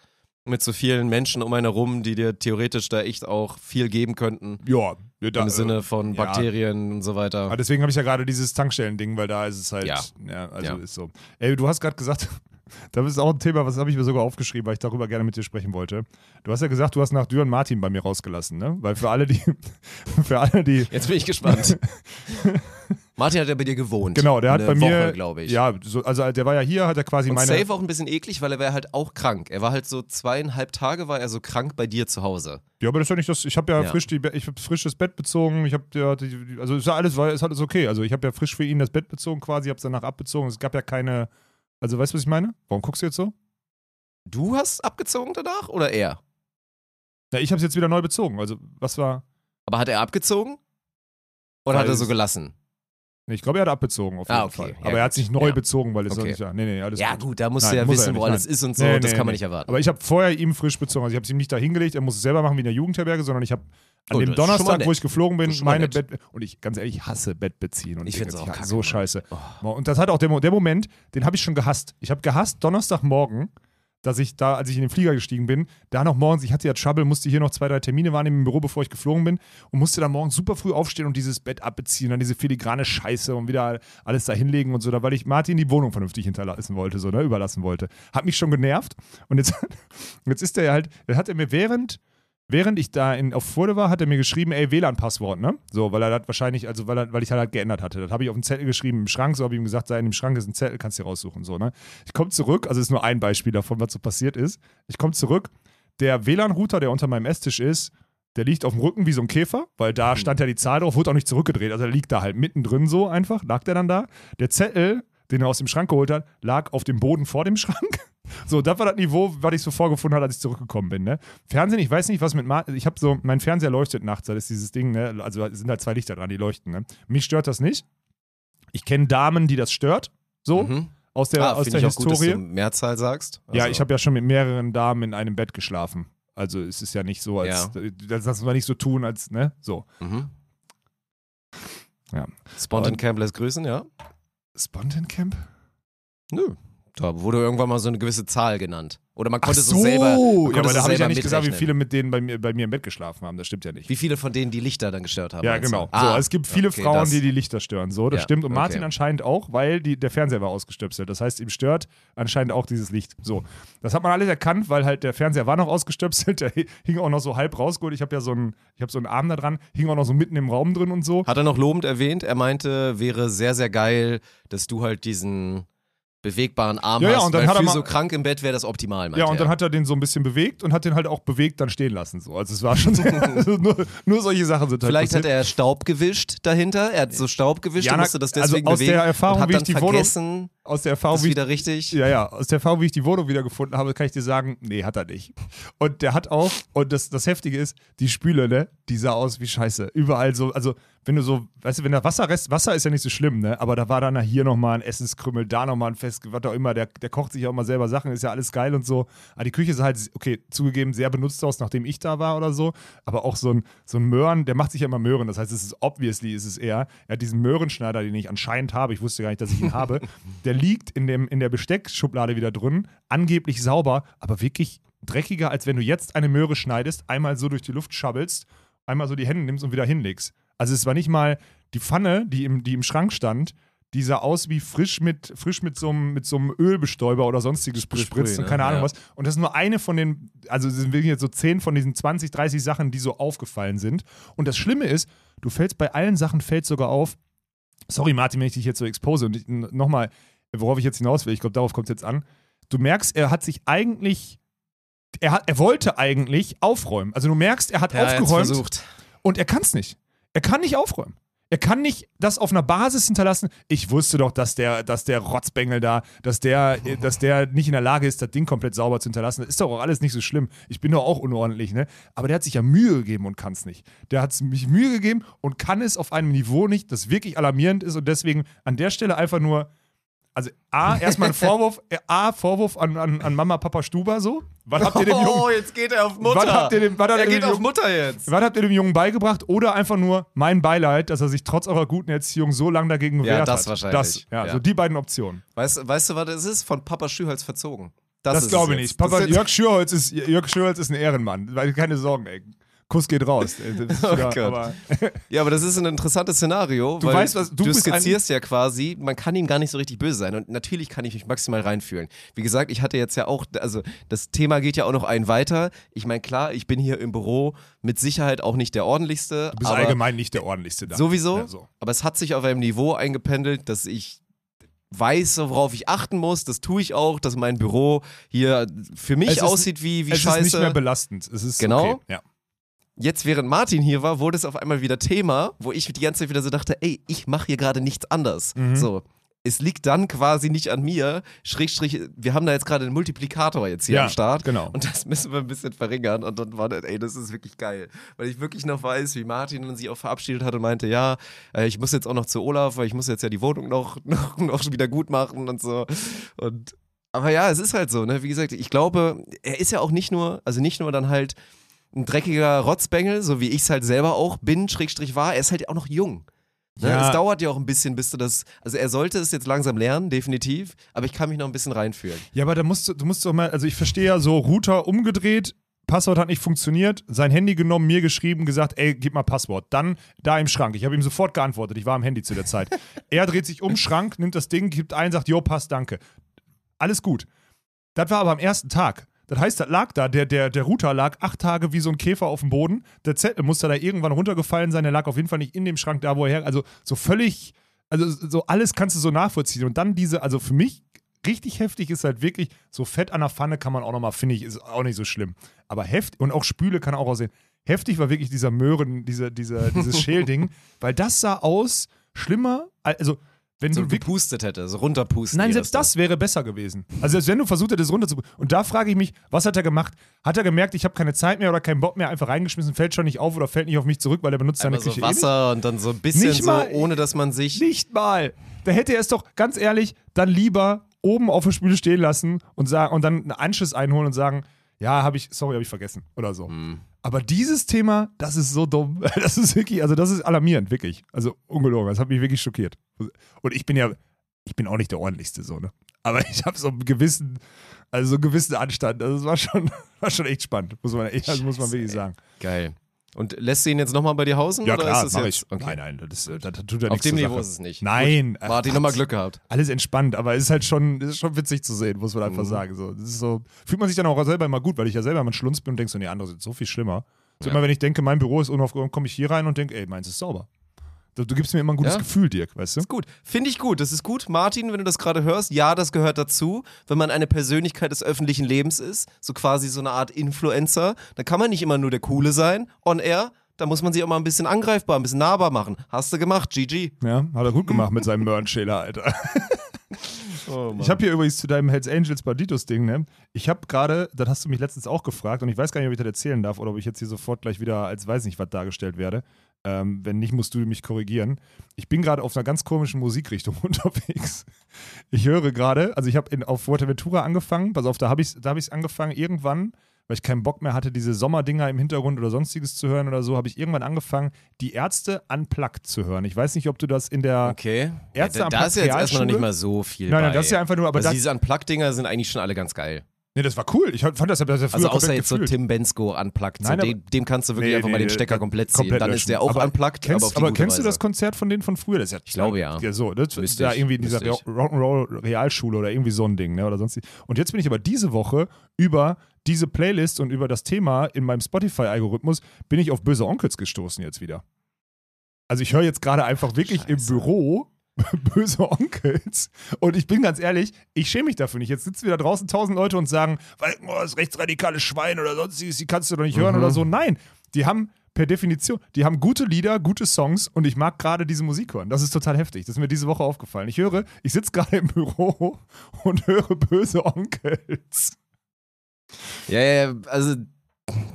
mit so vielen Menschen um einen herum, die dir theoretisch da echt auch viel geben könnten. ja, ja, da, Im Sinne von ja. Bakterien und so weiter. Aber deswegen habe ich ja gerade dieses Tankstellen-Ding, weil da ist es halt. Ja. Ja, also Ja. ist so. Ey, du hast gerade gesagt, <laughs> das ist auch ein Thema, was habe ich mir sogar aufgeschrieben, weil ich darüber gerne mit dir sprechen wollte. Du hast ja gesagt, du hast nach Düren Martin bei mir rausgelassen, ne? Weil für alle, die. <laughs> für alle, die. Jetzt bin ich gespannt. <laughs> Martin hat ja bei dir gewohnt. Genau, der hat bei mir. Glaube ich. Ja, so, also der war ja hier, hat er quasi Und meine. safe auch ein bisschen eklig, weil er war halt auch krank. Er war halt so zweieinhalb Tage war er so krank bei dir zu Hause. Ja, aber das ist ja nicht das. Ich habe ja, Ja. frisch die, ich hab frisch das Bett bezogen. Ich habe ja, also ist ja alles, war, ist alles okay. Also ich habe ja frisch für ihn das Bett bezogen, quasi, habe es danach abbezogen. Es gab ja keine. Also weißt du, was ich meine? Warum guckst du jetzt so? Du hast abgezogen danach oder er? Ja, ich habe es jetzt wieder neu bezogen. Also was war? Aber hat er abgezogen? Oder hat Weil er so es- gelassen? Nee, ich glaube, er hat abbezogen auf jeden Ah, okay. Fall. Ja, aber er hat es nicht neu Ja. bezogen, weil es Okay. nicht. Ja, nee, nee, alles Ja, gut. gut, da musst Nein, du ja muss wissen, ja wo alles ist und so. Nee, das nee, kann man nicht erwarten. Aber ich habe vorher ihm frisch bezogen. Also ich habe es ihm nicht da hingelegt, er muss es selber machen wie in der Jugendherberge, sondern ich habe An Oh, dem Donnerstag, wo ich geflogen bin, meine nett. Bett. Und ich, ganz ehrlich, ich hasse Bett beziehen. Und Ich find's Dinge. auch Ja, kacke, so scheiße. Oh. Und das hat auch der, der Moment, den habe ich schon gehasst. Ich habe gehasst, Donnerstagmorgen, dass ich da, als ich in den Flieger gestiegen bin, da noch morgens, ich hatte ja Trouble, musste hier noch zwei, drei Termine wahrnehmen im Büro, bevor ich geflogen bin und musste dann morgens super früh aufstehen und dieses Bett abbeziehen, dann diese filigrane Scheiße und wieder alles da hinlegen und so, da weil ich Martin die Wohnung vernünftig hinterlassen wollte, so, ne, überlassen wollte. Hat mich schon genervt und jetzt, <laughs> jetzt ist er halt, hat er mir während, während ich da in, auf Furde war, hat er mir geschrieben, ey, WLAN-Passwort, ne? So, weil er das wahrscheinlich, also weil, er, weil ich halt, halt geändert hatte. Das habe ich auf den Zettel geschrieben im Schrank, so habe ich ihm gesagt, da in dem Schrank ist ein Zettel, kannst du dir raussuchen, so, ne? Ich komme zurück, also ist nur ein Beispiel davon, was so passiert ist. Ich komme zurück, der WLAN-Router, der unter meinem Esstisch ist, der liegt auf dem Rücken wie so ein Käfer, weil da stand ja die Zahl drauf, wurde auch nicht zurückgedreht. Also der liegt da halt mittendrin so einfach, lag der dann da. Der Zettel, den er aus dem Schrank geholt hat, lag auf dem Boden vor dem Schrank. <laughs> So, das war das Niveau, was ich so vorgefunden habe, als ich zurückgekommen bin. Ne? Fernsehen, ich weiß nicht, was mit Ma Ich habe so, mein Fernseher leuchtet nachts, das ist dieses Ding, ne? Also sind halt zwei Lichter dran, die leuchten. Ne? Mich stört das nicht. Ich kenne Damen, die das stört. So, Mhm. aus der, ah, aus der ich auch gut, dass Historie. du Mehrzahl sagst. Ja, Also- ich habe ja schon mit mehreren Damen in einem Bett geschlafen. Also es ist ja nicht so, als das lassen wir nicht so tun, als, ne? So. Mhm. Ja. Spontan Camp lässt grüßen, ja? Spontan Camp? Nö. Da wurde irgendwann mal so eine gewisse Zahl genannt. Oder man Ach konnte so, so selber. ja, aber da habe ich ja nicht gesagt, wie viele mit denen bei mir, bei mir im Bett geschlafen haben. Das stimmt ja nicht. Wie viele von denen die Lichter dann gestört haben? Ja, genau. Ah, so, es gibt viele okay, Frauen, das- die die Lichter stören. So, das Ja, stimmt. Und Martin okay. anscheinend auch, weil die, der Fernseher war ausgestöpselt. Das heißt, ihm stört anscheinend auch dieses Licht. So, das hat man alles erkannt, weil halt der Fernseher war noch ausgestöpselt. <laughs> Der hing auch noch so halb rausgeholt. Ich habe ja so einen, ich habe so einen Arm da dran, hing auch noch so mitten im Raum drin und so. Hat er noch lobend erwähnt, er meinte, wäre sehr, sehr geil, dass du halt diesen bewegbaren Arm Ja, ja, hast, und dann weil hat mal- so krank im Bett wäre das optimal, Ja, und dann er. hat er den so ein bisschen bewegt und hat den halt auch bewegt dann stehen lassen. So. Also es war schon sehr, <laughs> also nur, nur solche Sachen sind halt Vielleicht hat passiert. er Staub gewischt dahinter, er hat so Staub gewischt Ja, und musste das also deswegen aus bewegen der Erfahrung, und hat wie ich dann die Wohnung- vergessen, aus der Erfahrung, wie ich wieder richtig. Ja, ja, aus der Erfahrung, wie ich die Wohnung wieder gefunden habe, kann ich dir sagen, nee, hat er nicht. Und der hat auch, und das, das Heftige ist, die Spüle, ne, die sah aus wie Scheiße. Überall so, also wenn du so, weißt du, wenn da Wasserrest, Wasser ist ja nicht so schlimm, ne, aber da war dann hier nochmal ein Essenskrümmel, da nochmal ein Fest, was auch immer, der, der kocht sich ja auch mal selber Sachen, ist ja alles geil und so. Aber die Küche sah halt, okay, zugegeben, sehr benutzt aus, nachdem ich da war oder so, aber auch so ein, so ein Möhren, der macht sich ja immer Möhren, das heißt, es ist obviously, ist es eher, er hat diesen Möhrenschneider, den ich anscheinend habe, ich wusste gar nicht, dass ich ihn habe, der liegt in, dem, in der Besteckschublade wieder drin, angeblich sauber, aber wirklich dreckiger, als wenn du jetzt eine Möhre schneidest, einmal so durch die Luft schabbelst, einmal so die Hände nimmst und wieder hinlegst. Also es war nicht mal die Pfanne, die im, die im Schrank stand, die sah aus wie frisch mit, frisch mit so einem, mit so einem Ölbestäuber oder sonstiges bespritzt ne? und keine Ahnung Ja. was. Und das ist nur eine von den, also sind wirklich jetzt so zehn von diesen 20, 30 Sachen, die so aufgefallen sind. Und das Schlimme ist, du fällst bei allen Sachen, fällt sogar auf, sorry Martin, wenn ich dich jetzt so expose und nochmal, worauf ich jetzt hinaus will, ich glaube, darauf kommt es jetzt an. Du merkst, er hat sich eigentlich, er, hat, er wollte eigentlich aufräumen. Also du merkst, er hat Ja, er aufgeräumt versucht. und er kann es nicht. Er kann nicht aufräumen. Er kann nicht das auf einer Basis hinterlassen. Ich wusste doch, dass der, dass der Rotzbengel da, dass der, <laughs> dass der nicht in der Lage ist, das Ding komplett sauber zu hinterlassen. Das ist doch auch alles nicht so schlimm. Ich bin doch auch unordentlich, ne? Aber der hat sich ja Mühe gegeben und kann es nicht. Der hat sich Mühe gegeben und kann es auf einem Niveau nicht, das wirklich alarmierend ist und deswegen an der Stelle einfach nur. Also A, erstmal ein <laughs> Vorwurf, äh, A, Vorwurf an, an, an Mama, Papa Stuber so. Was habt ihr dem Jungen, Oh, jetzt geht er auf Mutter. was habt ihr dem, was er geht auf Jungen- Mutter jetzt. was habt ihr dem Jungen beigebracht? Oder einfach nur mein Beileid, dass er sich trotz eurer guten Erziehung so lange dagegen Ja, gewehrt das hat. wahrscheinlich. Das, ja, Ja. so die beiden Optionen. Weißt, weißt du, was das ist? Von Papa Schühals verzogen. Das, ist glaube ich nicht. Papa, Das Jörg, Schürholz ist, Jörg Schürholz ist ein Ehrenmann. Keine Sorgen, ey. Kuss geht raus. Äh, <laughs> Oh ja, aber, <laughs> Ja, aber das ist ein interessantes Szenario. Du weil weißt, was- du du skizzierst ja quasi, man kann ihm gar nicht so richtig böse sein. Und natürlich kann ich mich maximal reinfühlen. Wie gesagt, ich hatte jetzt ja auch, also das Thema geht ja auch noch ein weiter. Ich meine, klar, ich bin hier im Büro mit Sicherheit auch nicht der ordentlichste. du bist allgemein nicht der ordentlichste da. Sowieso. Ja, so. Aber es hat sich auf einem Niveau eingependelt, dass ich weiß, worauf ich achten muss. Das tue ich auch, dass mein Büro hier für mich Es ist- aussieht wie, wie es scheiße. ist nicht mehr belastend. Es ist Genau. Okay. Ja. Jetzt, während Martin hier war, wurde es auf einmal wieder Thema, wo ich die ganze Zeit wieder so dachte, ey, ich mache hier gerade nichts anders. Mhm. So. Es liegt dann quasi nicht an mir. Schrägstrich, wir haben da jetzt gerade einen Multiplikator jetzt hier Ja, am Start. genau. Und das müssen wir ein bisschen verringern. Und dann war das, ey, das ist wirklich geil. Weil ich wirklich noch weiß, wie Martin dann sich auch verabschiedet hat und meinte, ja, äh, ich muss jetzt auch noch zu Olaf, weil ich muss jetzt ja die Wohnung noch, <laughs> noch, noch wieder gut machen und so. Und aber ja, es ist halt so, ne? Wie gesagt, ich glaube, er ist ja auch nicht nur, also nicht nur dann halt ein dreckiger Rotzbengel, so wie ich es halt selber auch bin, Schrägstrich war. Er ist halt auch noch jung. Ne? Ja. Es dauert ja auch ein bisschen, bis du das. Also er sollte es jetzt langsam lernen, definitiv, aber ich kann mich noch ein bisschen reinfühlen. Ja, aber da musst du, du musst doch mal, also ich verstehe ja so, Router umgedreht, Passwort hat nicht funktioniert, sein Handy genommen, mir geschrieben, gesagt, ey, gib mal Passwort. Dann da im Schrank. Ich habe ihm sofort geantwortet, ich war am Handy zu der Zeit. <laughs> er dreht sich um, Schrank, nimmt das Ding, gibt ein, sagt, jo, passt, danke. Alles gut. Das war aber am ersten Tag. Das heißt, das lag da, der, der, der Router lag acht Tage wie so ein Käfer auf dem Boden. Der Zettel musste da irgendwann runtergefallen sein, der lag auf jeden Fall nicht in dem Schrank da, wo er her. Also so völlig, also so alles kannst du so nachvollziehen. Und dann diese, also für mich richtig heftig ist halt wirklich, so Fett an der Pfanne kann man auch nochmal, finde ich, ist auch nicht so schlimm. Aber heftig, und auch Spüle kann auch aussehen. Heftig war wirklich dieser Möhren, diese, diese, dieses <laughs> Schälding, weil das sah aus schlimmer, also wenn So du gepustet hätte, so runterpusten. Nein, selbst da. das wäre besser gewesen. Also selbst wenn du versucht hättest, runter zu... Und da frage ich mich, was hat er gemacht? Hat er gemerkt, ich habe keine Zeit mehr oder keinen Bock mehr, einfach reingeschmissen, fällt schon nicht auf oder fällt nicht auf mich zurück, weil er benutzt seine Einmal so Küche eh? Wasser und dann so ein bisschen Nicht so, mal- ohne dass man sich. Nicht mal. Da hätte er es doch, ganz ehrlich, dann lieber oben auf der Spüle stehen lassen und, sagen, und dann einen Anschluss einholen und sagen, ja, habe ich, sorry, habe ich vergessen oder so. Hm. Aber dieses Thema, das ist so dumm. <laughs> Das ist wirklich, also das ist alarmierend, wirklich. Also ungelogen, das hat mich wirklich schockiert. Und ich bin ja, ich bin auch nicht der ordentlichste so, ne? Aber <laughs> ich habe so einen gewissen, also so einen gewissen Anstand. Also es war schon, <laughs> war schon echt spannend, muss man, echt, also muss man wirklich sagen. Geil. Und lässt du ihn jetzt nochmal bei dir hausen? Ja oder klar, ist das jetzt? Okay. Nein, nein, das, ist, das tut ja Auf nichts dem zur Niveau Sache. ist es nicht. Nein. Gut. Martin, nochmal Glück gehabt. alles entspannt, aber es ist halt schon, ist schon witzig zu sehen, muss man einfach Mhm. sagen. So, das so, fühlt man sich dann auch selber immer gut, weil ich ja selber mal ein Schlunz bin und denke so, nee, andere sind so viel schlimmer. So Ja. immer wenn ich denke, mein Büro ist unaufgeräumt, komme ich hier rein und denke, ey, meins ist sauber. Du, du gibst mir immer ein gutes Ja. Gefühl, Dirk, weißt du? Ist gut. Finde ich gut. Das ist gut. Martin, wenn du das gerade hörst, ja, das gehört dazu. Wenn man eine Persönlichkeit des öffentlichen Lebens ist, so quasi so eine Art Influencer, dann kann man nicht immer nur der Coole sein, on air. Da muss man sich auch mal ein bisschen angreifbar, ein bisschen nahbar machen. Hast du gemacht, GG. Ja, hat er gut gemacht mit seinem Merch-Schäler, Alter. <laughs> Oh, Ich habe hier übrigens zu deinem Hells Angels Banditos-Ding, ne? Ich habe gerade, das hast du mich letztens auch gefragt und ich weiß gar nicht, ob ich das erzählen darf oder ob ich jetzt hier sofort gleich wieder als weiß nicht was dargestellt werde. Ähm, wenn nicht, musst du mich korrigieren. Ich bin gerade auf einer ganz komischen Musikrichtung <laughs> unterwegs. Ich höre gerade, also ich habe auf Fuerteventura angefangen, pass auf, da habe ich es da hab angefangen, irgendwann, weil ich keinen Bock mehr hatte, diese Sommerdinger im Hintergrund oder sonstiges zu hören oder so, habe ich irgendwann angefangen, die Ärzte unplugged zu hören. Ich weiß nicht, ob du das in der Okay. Ärzte ja, da, da ist ja jetzt erstmal noch nicht mal so viel. Nein, nein, bei. das ist ja einfach nur, aber also das, diese Unplugged-Dinger sind eigentlich schon alle ganz geil. Nee, das war cool. Ich fand das, ja früher Also außer jetzt so gefühlt. Tim Bensko Unplugged. So, aber- dem, dem kannst du wirklich Nee, einfach nee, mal den Stecker komplett ziehen. komplett Dann ist löschen. der auch aber Unplugged, kennst, aber aber kennst du das Konzert von denen von früher? Das ist ja Ich glaube, ja. Ja, so. Das ist ja irgendwie in dieser. Rock'n'Roll Realschule oder irgendwie so ein Ding, ne? Oder sonst. Und jetzt bin ich aber diese Woche über diese Playlist und über das Thema in meinem Spotify-Algorithmus bin ich auf böse Onkels gestoßen jetzt wieder. Also ich höre jetzt gerade einfach wirklich im Scheiße. Büro <laughs> böse Onkels. Und ich bin ganz ehrlich, ich schäme mich dafür nicht. Jetzt sitzen wieder draußen tausend Leute und sagen, oh, das rechtsradikale Schwein oder sonstiges, die kannst du doch nicht hören Mhm. oder so. Nein, die haben per Definition, die haben gute Lieder, gute Songs und ich mag gerade diese Musik hören. Das ist total heftig. Das ist mir diese Woche aufgefallen. Ich höre, ich sitze gerade im Büro und höre böse Onkels. Ja, ja, also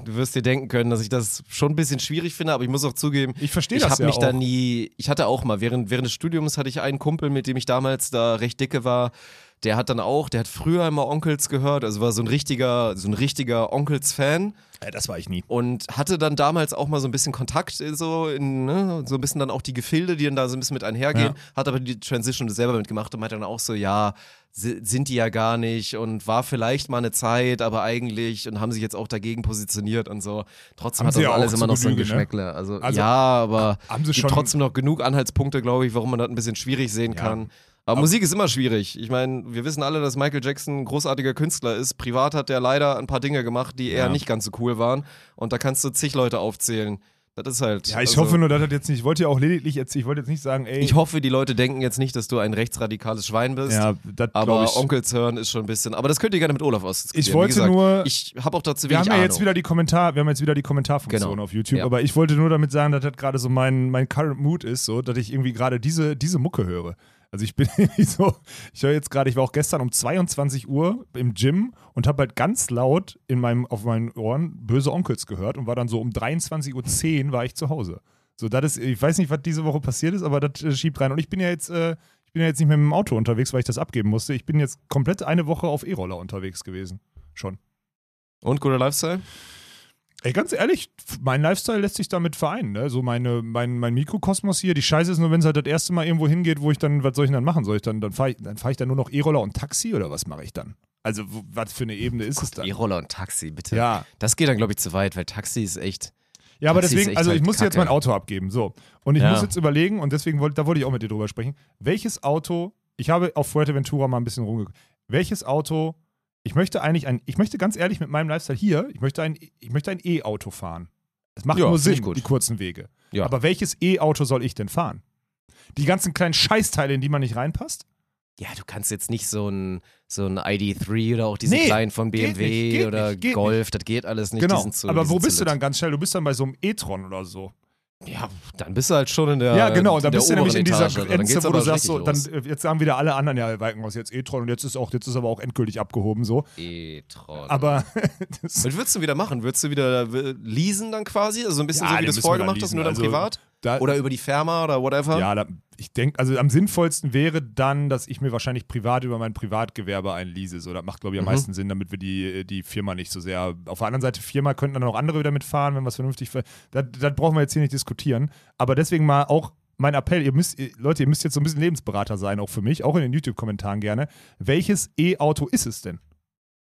du wirst dir denken können, dass ich das schon ein bisschen schwierig finde, aber ich muss auch zugeben, Ich verstehe ich das habe ja mich auch. da nie, ich hatte auch mal, während, während des Studiums hatte ich einen Kumpel, mit dem ich damals da recht dicke war, der hat dann auch, der hat früher immer Onkels gehört, also war so ein richtiger, so ein richtiger Onkels-Fan Äh, das war ich nie. und hatte dann damals auch mal so ein bisschen Kontakt äh, so in, ne, so ein bisschen dann auch die Gefilde, die dann da so ein bisschen mit einhergehen, Ja. hat aber die Transition selber mitgemacht und meinte dann auch so, ja, sind die ja gar nicht und war vielleicht mal eine Zeit, aber eigentlich und haben sich jetzt auch dagegen positioniert und so. Trotzdem Haben hat das alles immer noch so ein ne? Geschmäckle. Also, Also, ja, aber haben sie gibt schon- trotzdem noch genug Anhaltspunkte, glaube ich, warum man das ein bisschen schwierig sehen Ja. kann. Aber, Musik ist immer schwierig. Ich meine, wir wissen alle, dass Michael Jackson ein großartiger Künstler ist. Privat hat er leider ein paar Dinge gemacht, die eher Ja. nicht ganz so cool waren. Und da kannst du zig Leute aufzählen. Das ist halt. Ja, ich also, hoffe nur, dass das jetzt nicht, ich wollte ja auch lediglich jetzt, ich wollte jetzt nicht sagen, ey. Ich hoffe, die Leute denken jetzt nicht, dass du ein rechtsradikales Schwein bist. ja, das aber ich. Onkels hören ist schon ein bisschen. Aber das könnt ihr gerne mit Olaf ausdiskutieren. Ich wollte gesagt, nur- Ich habe auch dazu wir haben ja jetzt Ahnung. wieder die Kommentar, wir haben jetzt wieder die Kommentarfunktion Genau. auf YouTube, Ja. aber ich wollte nur damit sagen, dass das gerade so mein, mein Current Mood ist, so, dass ich irgendwie gerade diese, diese Mucke höre. Also ich bin <laughs> so, ich höre jetzt gerade, ich war auch gestern um 22 Uhr im Gym und habe halt ganz laut in meinem, auf meinen Ohren böse Onkels gehört und war dann so um 23.10 Uhr war ich zu Hause. So, das ist, ich weiß nicht, was diese Woche passiert ist, aber das äh, schiebt rein. Und ich bin ja jetzt, äh, ich bin ja jetzt nicht mehr mit dem Auto unterwegs, weil ich das abgeben musste. Ich bin jetzt komplett eine Woche auf E-Roller unterwegs gewesen. Schon. Und guter Lifestyle? Ey, ganz ehrlich, mein Lifestyle lässt sich damit vereinen. Ne? So meine, mein, mein Mikrokosmos hier. Die Scheiße ist nur, wenn es halt das erste Mal irgendwo hingeht, wo ich dann, was soll ich denn dann machen? Soll ich dann, dann fahre ich, dann fahr ich dann nur noch E-Roller und Taxi oder was mache ich dann? Also, was für eine Ebene ist es dann? E-Roller und Taxi, bitte. Ja, Das geht dann, glaube ich, zu weit, weil Taxi ist echt. ja, aber Taxi deswegen, also ich halt muss jetzt Kacke. mein Auto abgeben. So. Und ich Ja. muss jetzt überlegen, und deswegen wollte, da wollte ich auch mit dir drüber sprechen, welches Auto, ich habe auf Fuerteventura mal ein bisschen rumgeguckt, welches Auto, ich möchte eigentlich ein, ich möchte ganz ehrlich mit meinem Lifestyle hier, ich möchte ein, ich möchte ein E-Auto fahren. Es macht Ja, nur Sinn, gut. die kurzen Wege. Ja. Aber welches E-Auto soll ich denn fahren? Die ganzen kleinen Scheißteile, in die man nicht reinpasst? Ja, du kannst jetzt nicht so ein, so ein ID3 oder auch diese Nee, kleinen von BMW nicht, oder nicht, Golf, das geht alles nicht. genau. zu, Aber wo bist du dann ganz schnell? Du bist dann bei so einem E-Tron oder so. Ja, dann bist du halt schon in der. Ja, genau. Dann bist du nämlich in dieser Etage. Also Grenze, wo du sagst, so, dann, jetzt sagen wieder alle anderen, ja, Walkenhaus jetzt E-Tron und jetzt ist auch, jetzt ist aber auch endgültig abgehoben so. E-Tron. Aber <laughs> Was würdest du wieder machen? Würdest du wieder äh, leasen dann quasi? Also so ein bisschen Ja, so, wie du es vorher gemacht hast, nur dann Also, privat? Da, Oder über die Firma oder whatever? ja, da, ich denke, also am sinnvollsten wäre dann, dass ich mir wahrscheinlich privat über mein Privatgewerbe einlease. So, das macht, glaube ich, am Mhm. meisten Sinn, damit wir die, die Firma nicht so sehr. Auf der anderen Seite, Firma könnten dann auch andere wieder mitfahren, wenn wir es vernünftig. ver- Das, das brauchen wir jetzt hier nicht diskutieren. Aber deswegen mal auch mein Appell, ihr müsst, Leute, ihr müsst jetzt so ein bisschen Lebensberater sein, auch für mich, auch in den YouTube-Kommentaren gerne. Welches E-Auto ist es denn?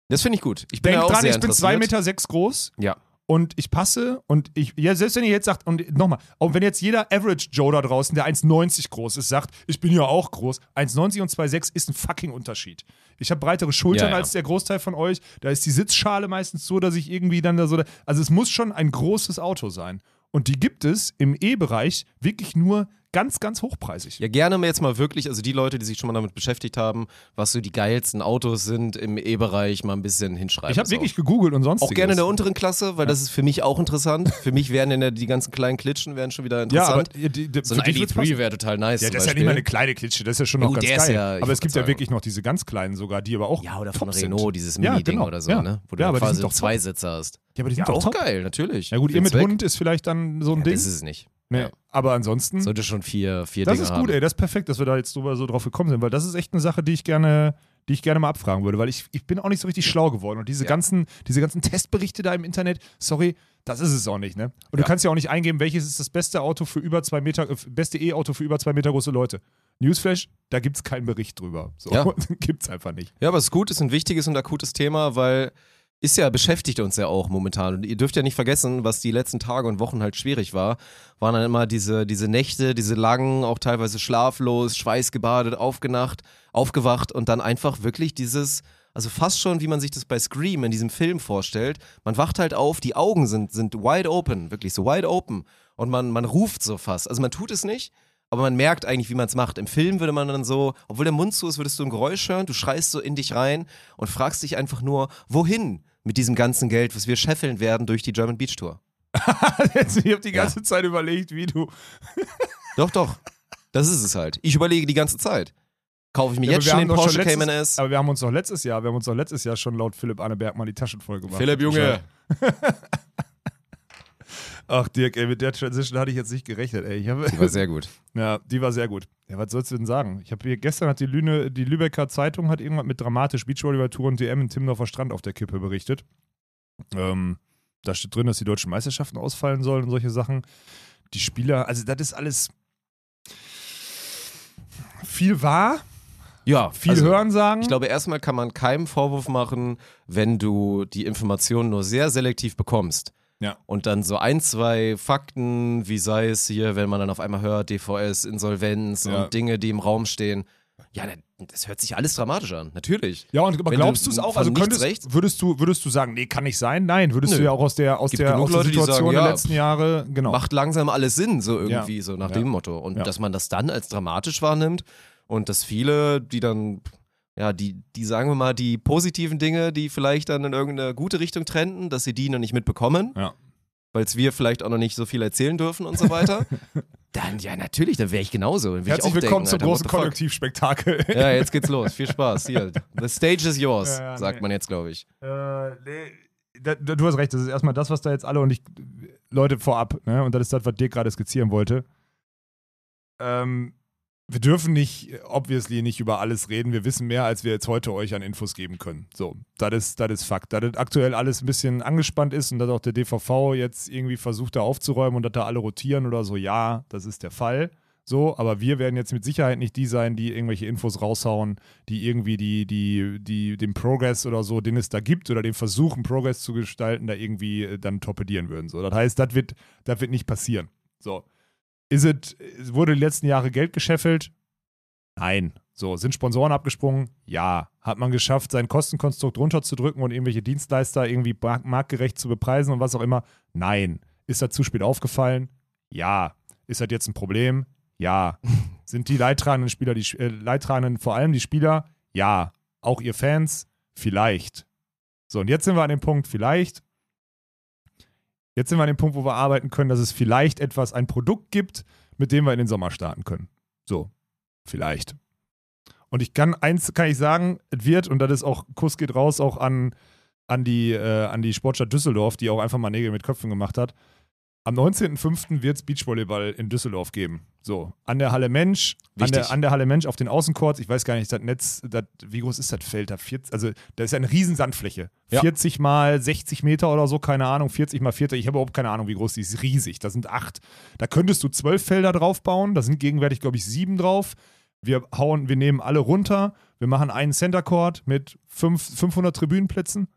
Das finde ich gut. Ich bin auch dran, sehr ich bin interessiert. 2,6 Meter sechs groß. Ja. Und ich passe und ich, ja, selbst wenn ihr jetzt sagt, und nochmal, auch wenn jetzt jeder Average Joe da draußen, der 1,90 groß ist, sagt, ich bin ja auch groß, 1,90 und 2,6 ist ein fucking Unterschied. Ich habe breitere Schultern Ja, ja. als der Großteil von euch. Da ist die Sitzschale meistens so, dass ich irgendwie dann da so. Also es muss schon ein großes Auto sein. Und die gibt es im E-Bereich wirklich nur ganz, ganz hochpreisig. Ja, gerne mal jetzt mal wirklich, also die Leute, die sich schon mal damit beschäftigt haben, was so die geilsten Autos sind im E-Bereich, mal ein bisschen hinschreiben. ich habe wirklich gegoogelt und sonst. Auch gerne in der unteren Klasse, weil das ist für mich auch interessant. für mich wären in der, die ganzen kleinen Klitschen wären schon wieder Ja, aber interessant. ja, die, die, so ein für dich wird's ID3 passen. wäre total nice. Ja, das ist ja nicht mal eine kleine Klitsche, das ist ja schon Ja, noch gut, ganz geil. ja- aber es gibt ja wirklich noch diese ganz kleinen sogar, die aber auch. Ja, oder von Renault, sind. dieses Ja, Mini-Ding genau, oder so, ja. ne? Wo Ja, du aber die quasi doch top. zwei Sitzer hast. Ja, aber die Ja, sind doch auch top. geil, natürlich. Ja gut, ihr mit. Hund ist vielleicht dann so ein Ja, Ding. das ist es nicht. Nee. ja. Aber ansonsten, Sollte schon vier, vier das Dinge ist haben. gut, ey, das ist perfekt, dass wir da jetzt drüber so drauf gekommen sind, weil das ist echt eine Sache, die ich gerne, die ich gerne mal abfragen würde, weil ich, ich bin auch nicht so richtig schlau geworden und diese Ja. ganzen, diese ganzen Testberichte da im Internet, sorry, das ist es auch nicht, ne? Und du Ja. kannst ja auch nicht eingeben, welches ist das beste Auto für über zwei Meter, äh, beste E-Auto für über zwei Meter große Leute. Newsflash, da gibt es keinen Bericht drüber. So, Ja. <laughs> gibt's einfach nicht. Ja, aber es ist gut, ist ein wichtiges und akutes Thema, weil ist ja, beschäftigt uns ja auch momentan. Und ihr dürft ja nicht vergessen, was die letzten Tage und Wochen halt schwierig war, waren dann immer diese, diese Nächte, diese langen, auch teilweise schlaflos, schweißgebadet, aufgenacht, aufgewacht und dann einfach wirklich dieses, also fast schon, wie man sich das bei Scream in diesem Film vorstellt. Man wacht halt auf, die Augen sind, sind wide open, wirklich so wide open. Und man, man ruft so fast. Also man tut es nicht, aber man merkt eigentlich, wie man es macht. Im Film würde man dann so, obwohl der Mund zu ist, würdest du ein Geräusch hören, du schreist so in dich rein und fragst dich einfach nur, wohin mit diesem ganzen Geld, was wir scheffeln werden durch die German Beach Tour. <laughs> Ich habe die ganze Zeit überlegt, wie du. <laughs> Doch, doch. Das ist es halt. Ich überlege die ganze Zeit. Kaufe ich mir Ja, jetzt schon den Porsche letztes- Cayman S? Aber wir haben uns doch letztes Jahr, wir haben uns doch letztes Jahr schon laut Philipp Anneberg mal die Taschen voll gemacht. Philipp Junge. <laughs> Ach Dirk, ey, mit der Transition hatte ich jetzt nicht gerechnet, ey. Ich hab, Die war sehr gut. <laughs> ja, die war sehr gut. Ja, was sollst du denn sagen? Ich habe hier gestern hat die, Lüne, die Lübecker Zeitung hat irgendwas mit dramatisch Beachvolleyball Tour und DM in Timmendorfer Strand auf der Kippe berichtet. Ähm, da steht drin, dass die deutschen Meisterschaften ausfallen sollen und solche Sachen. Die Spieler, also das ist alles viel wahr, Ja, viel also, Hören sagen. Ich glaube, erstmal kann man keinem Vorwurf machen, wenn du die Informationen nur sehr selektiv bekommst. Ja. Und dann so ein, zwei Fakten, wie sei es hier, wenn man dann auf einmal hört, DVS, Insolvenz Ja. und Dinge, die im Raum stehen. Ja, das hört sich alles dramatisch an, natürlich. Ja, und aber Wenn glaubst du es auch? Also könntest, rechts- würdest du, würdest du sagen, nee, kann nicht sein? Nein, würdest Nö. du ja auch aus der, aus Gibt der, aus der Leute, Situation sagen, der ja, letzten Jahre, genau. Macht langsam alles Sinn, so irgendwie, so nach Ja. dem Motto. Und Ja. dass man das dann als dramatisch wahrnimmt und dass viele, die dann, ja, die, die sagen wir mal, die positiven Dinge, die vielleicht dann in irgendeine gute Richtung trenden, dass sie die noch nicht mitbekommen. Ja. Weil es wir vielleicht auch noch nicht so viel erzählen dürfen und so weiter. <laughs> dann, ja, natürlich, dann wäre ich genauso. Dann würd ich Herzlich auch willkommen denken, zum Alter, großen? Konjunktivspektakel. <laughs> Ja, jetzt geht's los. Viel Spaß. Hier. The stage is yours, Ja, ja, sagt nee. man jetzt, glaube ich. Äh, nee, du hast recht, das ist erstmal das, was da jetzt alle und ich, Leute vorab, ne? und das ist das, was Dirk gerade skizzieren wollte. Ähm, wir dürfen nicht, obviously, nicht über alles reden. Wir wissen mehr, als wir jetzt heute euch an Infos geben können. So, das ist, das ist Fakt. Da das aktuell alles ein bisschen angespannt ist und dass auch der DVV jetzt irgendwie versucht, da aufzuräumen und dass da alle rotieren oder so, ja, das ist der Fall. So, aber wir werden jetzt mit Sicherheit nicht die sein, die irgendwelche Infos raushauen, die irgendwie die, die, die, den Progress oder so, den es da gibt, oder den Versuch, einen Progress zu gestalten, da irgendwie äh, dann torpedieren würden. So, das heißt, das wird, das wird nicht passieren. So. Ist es, wurde die letzten Jahre Geld gescheffelt? Nein. So, sind Sponsoren abgesprungen? Ja. Hat man geschafft, sein Kostenkonstrukt runterzudrücken und irgendwelche Dienstleister irgendwie mark- marktgerecht zu bepreisen und was auch immer? Nein. Ist das zu spät aufgefallen? Ja. Ist das jetzt ein Problem? Ja. <laughs> Sind die leidtragenden Spieler, die äh, leidtragenden vor allem die Spieler? Ja. Auch ihr Fans? Vielleicht. So, und jetzt sind wir an dem Punkt, vielleicht. Jetzt sind wir an dem Punkt, wo wir arbeiten können, dass es vielleicht etwas, ein Produkt gibt, mit dem wir in den Sommer starten können. So, vielleicht. Und ich kann, eins kann ich sagen, es wird, und das ist auch, Kuss geht raus auch an, an, die, äh, an die Sportstadt Düsseldorf, die auch einfach mal Nägel mit Köpfen gemacht hat. Am 19.05. wird es Beachvolleyball in Düsseldorf geben. So, an der Halle Mensch, an der, an der Halle Mensch auf den Außencourts. Ich weiß gar nicht, das Netz, das, wie groß ist das Feld da? 40, also, da ist ja eine riesen Sandfläche. Ja. 40 mal 60 Meter oder so, keine Ahnung. 40 mal 40, ich habe überhaupt keine Ahnung, wie groß die ist. Riesig. Da sind acht. Da könntest du zwölf Felder drauf bauen. Da sind gegenwärtig, glaube ich, sieben drauf. Wir hauen, wir nehmen alle runter. Wir machen einen Center Court mit fünf, 500 Tribünenplätzen.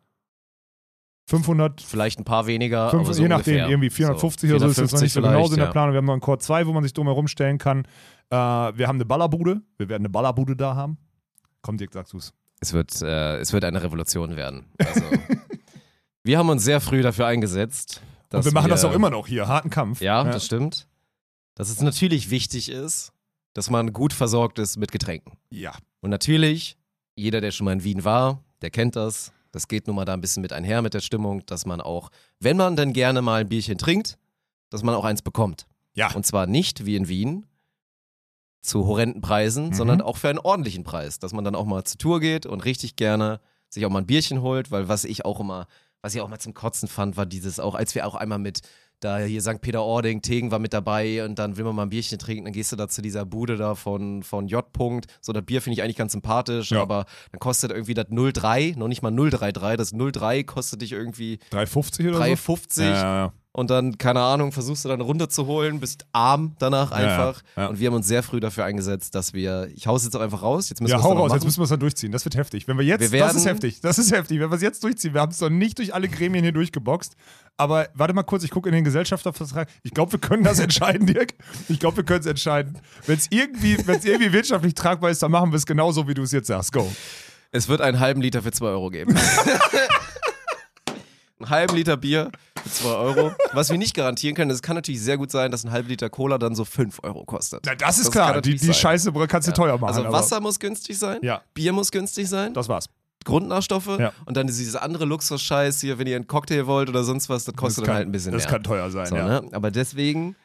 500 Vielleicht ein paar weniger, Fünf, aber so je nachdem, ungefähr. irgendwie 450 oder so ist das noch nicht so genau so in der ja. Planung. Wir haben noch einen Chord 2, wo man sich drumherum stellen kann. Äh, wir haben eine Ballerbude. Wir werden eine Ballerbude da haben. Komm, Dirk, sagst du's. Es wird, äh, es wird eine Revolution werden. Also, <laughs> wir haben uns sehr früh dafür eingesetzt. Und wir machen das auch immer noch hier. Harten Kampf. Ja, das stimmt. Dass es natürlich wichtig ist, dass man gut versorgt ist mit Getränken. Ja. Und natürlich, jeder, der schon mal in Wien war, der kennt das. Das geht nun mal da ein bisschen mit einher mit der Stimmung, dass man auch, wenn man dann gerne mal ein Bierchen trinkt, dass man auch eins bekommt. Ja. Und zwar nicht wie in Wien zu horrenden Preisen, Mhm. sondern auch für einen ordentlichen Preis. Dass man dann auch mal zur Tour geht und richtig gerne sich auch mal ein Bierchen holt, weil was ich auch immer, was ich auch mal zum Kotzen fand, war dieses auch, als wir auch einmal mit da hier St. Peter-Ording, Tegen war mit dabei und dann will man mal ein Bierchen trinken, dann gehst du da zu dieser Bude da von, von J. -Punkt. So, das Bier finde ich eigentlich ganz sympathisch, Ja. aber dann kostet irgendwie das 03, noch nicht mal 033, das 03 kostet dich irgendwie 3,50 oder 3,50 so? Ja, ja. Und dann, keine Ahnung, versuchst du dann eine Runde zu holen, bist arm danach Ja, einfach. ja. Und wir haben uns sehr früh dafür eingesetzt, dass wir, ich hau's jetzt auch einfach raus, jetzt müssen Ja, wir es hau raus, jetzt machen. müssen wir es dann durchziehen. Das wird heftig. Wenn wir jetzt, Wir das ist werden- heftig, das ist heftig. Wenn wir es jetzt durchziehen, wir haben es noch nicht durch alle Gremien hier durchgeboxt. Aber warte mal kurz, ich gucke in den Gesellschaftervertrag. Ich glaube, wir können das <laughs> entscheiden, Dirk. Ich glaube, wir können es entscheiden. Wenn es irgendwie, wenn's irgendwie wirtschaftlich tragbar ist, dann machen wir es genauso, wie du es jetzt sagst. Go. Es wird einen halben Liter für 2 Euro geben. <laughs> einen halben Liter Bier 2 Euro. Was wir nicht garantieren können, es kann natürlich sehr gut sein, dass ein halber Liter Cola dann so 5 Euro kostet. Na, das ist Das klar. Die, die. Scheiße kannst du teuer machen. Also Wasser muss günstig sein, Ja. Bier muss günstig sein, Das war's. Grundnährstoffe Ja. und dann diese andere Luxus-Scheiß hier, wenn ihr einen Cocktail wollt oder sonst was, das kostet das dann kann, halt ein bisschen Das mehr. kann teuer sein, So, ja. ne? Aber deswegen,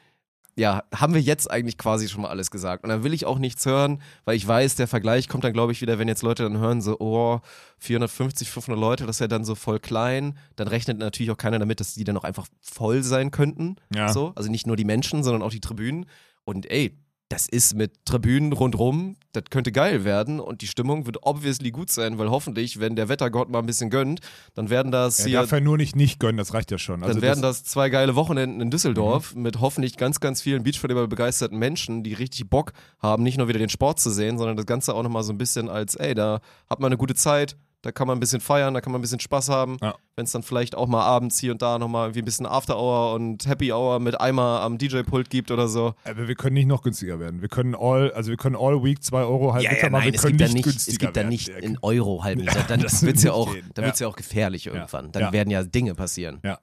ja, haben wir jetzt eigentlich quasi schon mal alles gesagt. Und dann will ich auch nichts hören, weil ich weiß, der Vergleich kommt dann, glaube ich, wieder, wenn jetzt Leute dann hören, so, oh, 450, 500 Leute, das ist ja dann so voll klein. Dann rechnet natürlich auch keiner damit, dass die dann auch einfach voll sein könnten. Ja. So. Also nicht nur die Menschen, sondern auch die Tribünen. Und ey, das ist mit Tribünen rundrum, das könnte geil werden und die Stimmung wird obviously gut sein, weil hoffentlich, wenn der Wettergott mal ein bisschen gönnt, dann werden das Er hier darf ja nur nicht nicht gönnen, das reicht ja schon. dann Also werden das, Mhm. das zwei geile Wochenenden in Düsseldorf mit hoffentlich ganz, ganz vielen Beachvolleyball begeisterten Menschen, die richtig Bock haben, nicht nur wieder den Sport zu sehen, sondern das Ganze auch nochmal so ein bisschen als, ey, da hat man eine gute Zeit, da kann man ein bisschen feiern, da kann man ein bisschen Spaß haben. Ja. Wenn es dann vielleicht auch mal abends hier und da nochmal irgendwie ein bisschen After Hour und Happy Hour mit Eimer am DJ-Pult gibt oder so. aber wir können nicht noch günstiger werden. Wir können all, also wir können all week 2 Euro halb Liter machen. Wir es können gibt, da nicht nicht, günstiger es gibt da nicht Dirk. in Euro halb Liter. Ja, Dann wird es ja auch, dann wird's ja auch gefährlich irgendwann. Dann Ja. werden ja Dinge passieren. Ja.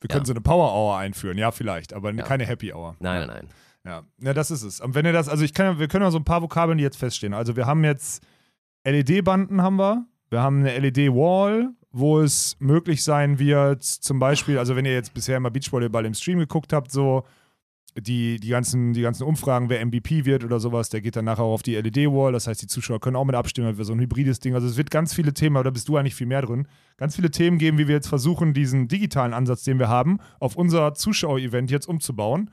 Wir Ja. können so eine Power Hour einführen, ja, vielleicht, aber Ja. keine Happy Hour. Nein, nein, nein. Ja, ja das ist es. Und wenn ihr das, also ich kann, ja- wir können ja so ein paar Vokabeln, die jetzt feststehen. Also wir haben jetzt LED-Banden haben wir, wir haben eine LED-Wall, wo es möglich sein wird, zum Beispiel, also wenn ihr jetzt bisher mal Beachvolleyball im Stream geguckt habt, so die, die, ganzen, die ganzen Umfragen, wer MVP wird oder sowas, der geht dann nachher auch auf die LED-Wall. Das heißt, die Zuschauer können auch mit abstimmen, für so ein hybrides Ding. Also es wird ganz viele Themen, aber da bist du eigentlich viel mehr drin, ganz viele Themen geben, wie wir jetzt versuchen, diesen digitalen Ansatz, den wir haben, auf unser Zuschauer-Event jetzt umzubauen.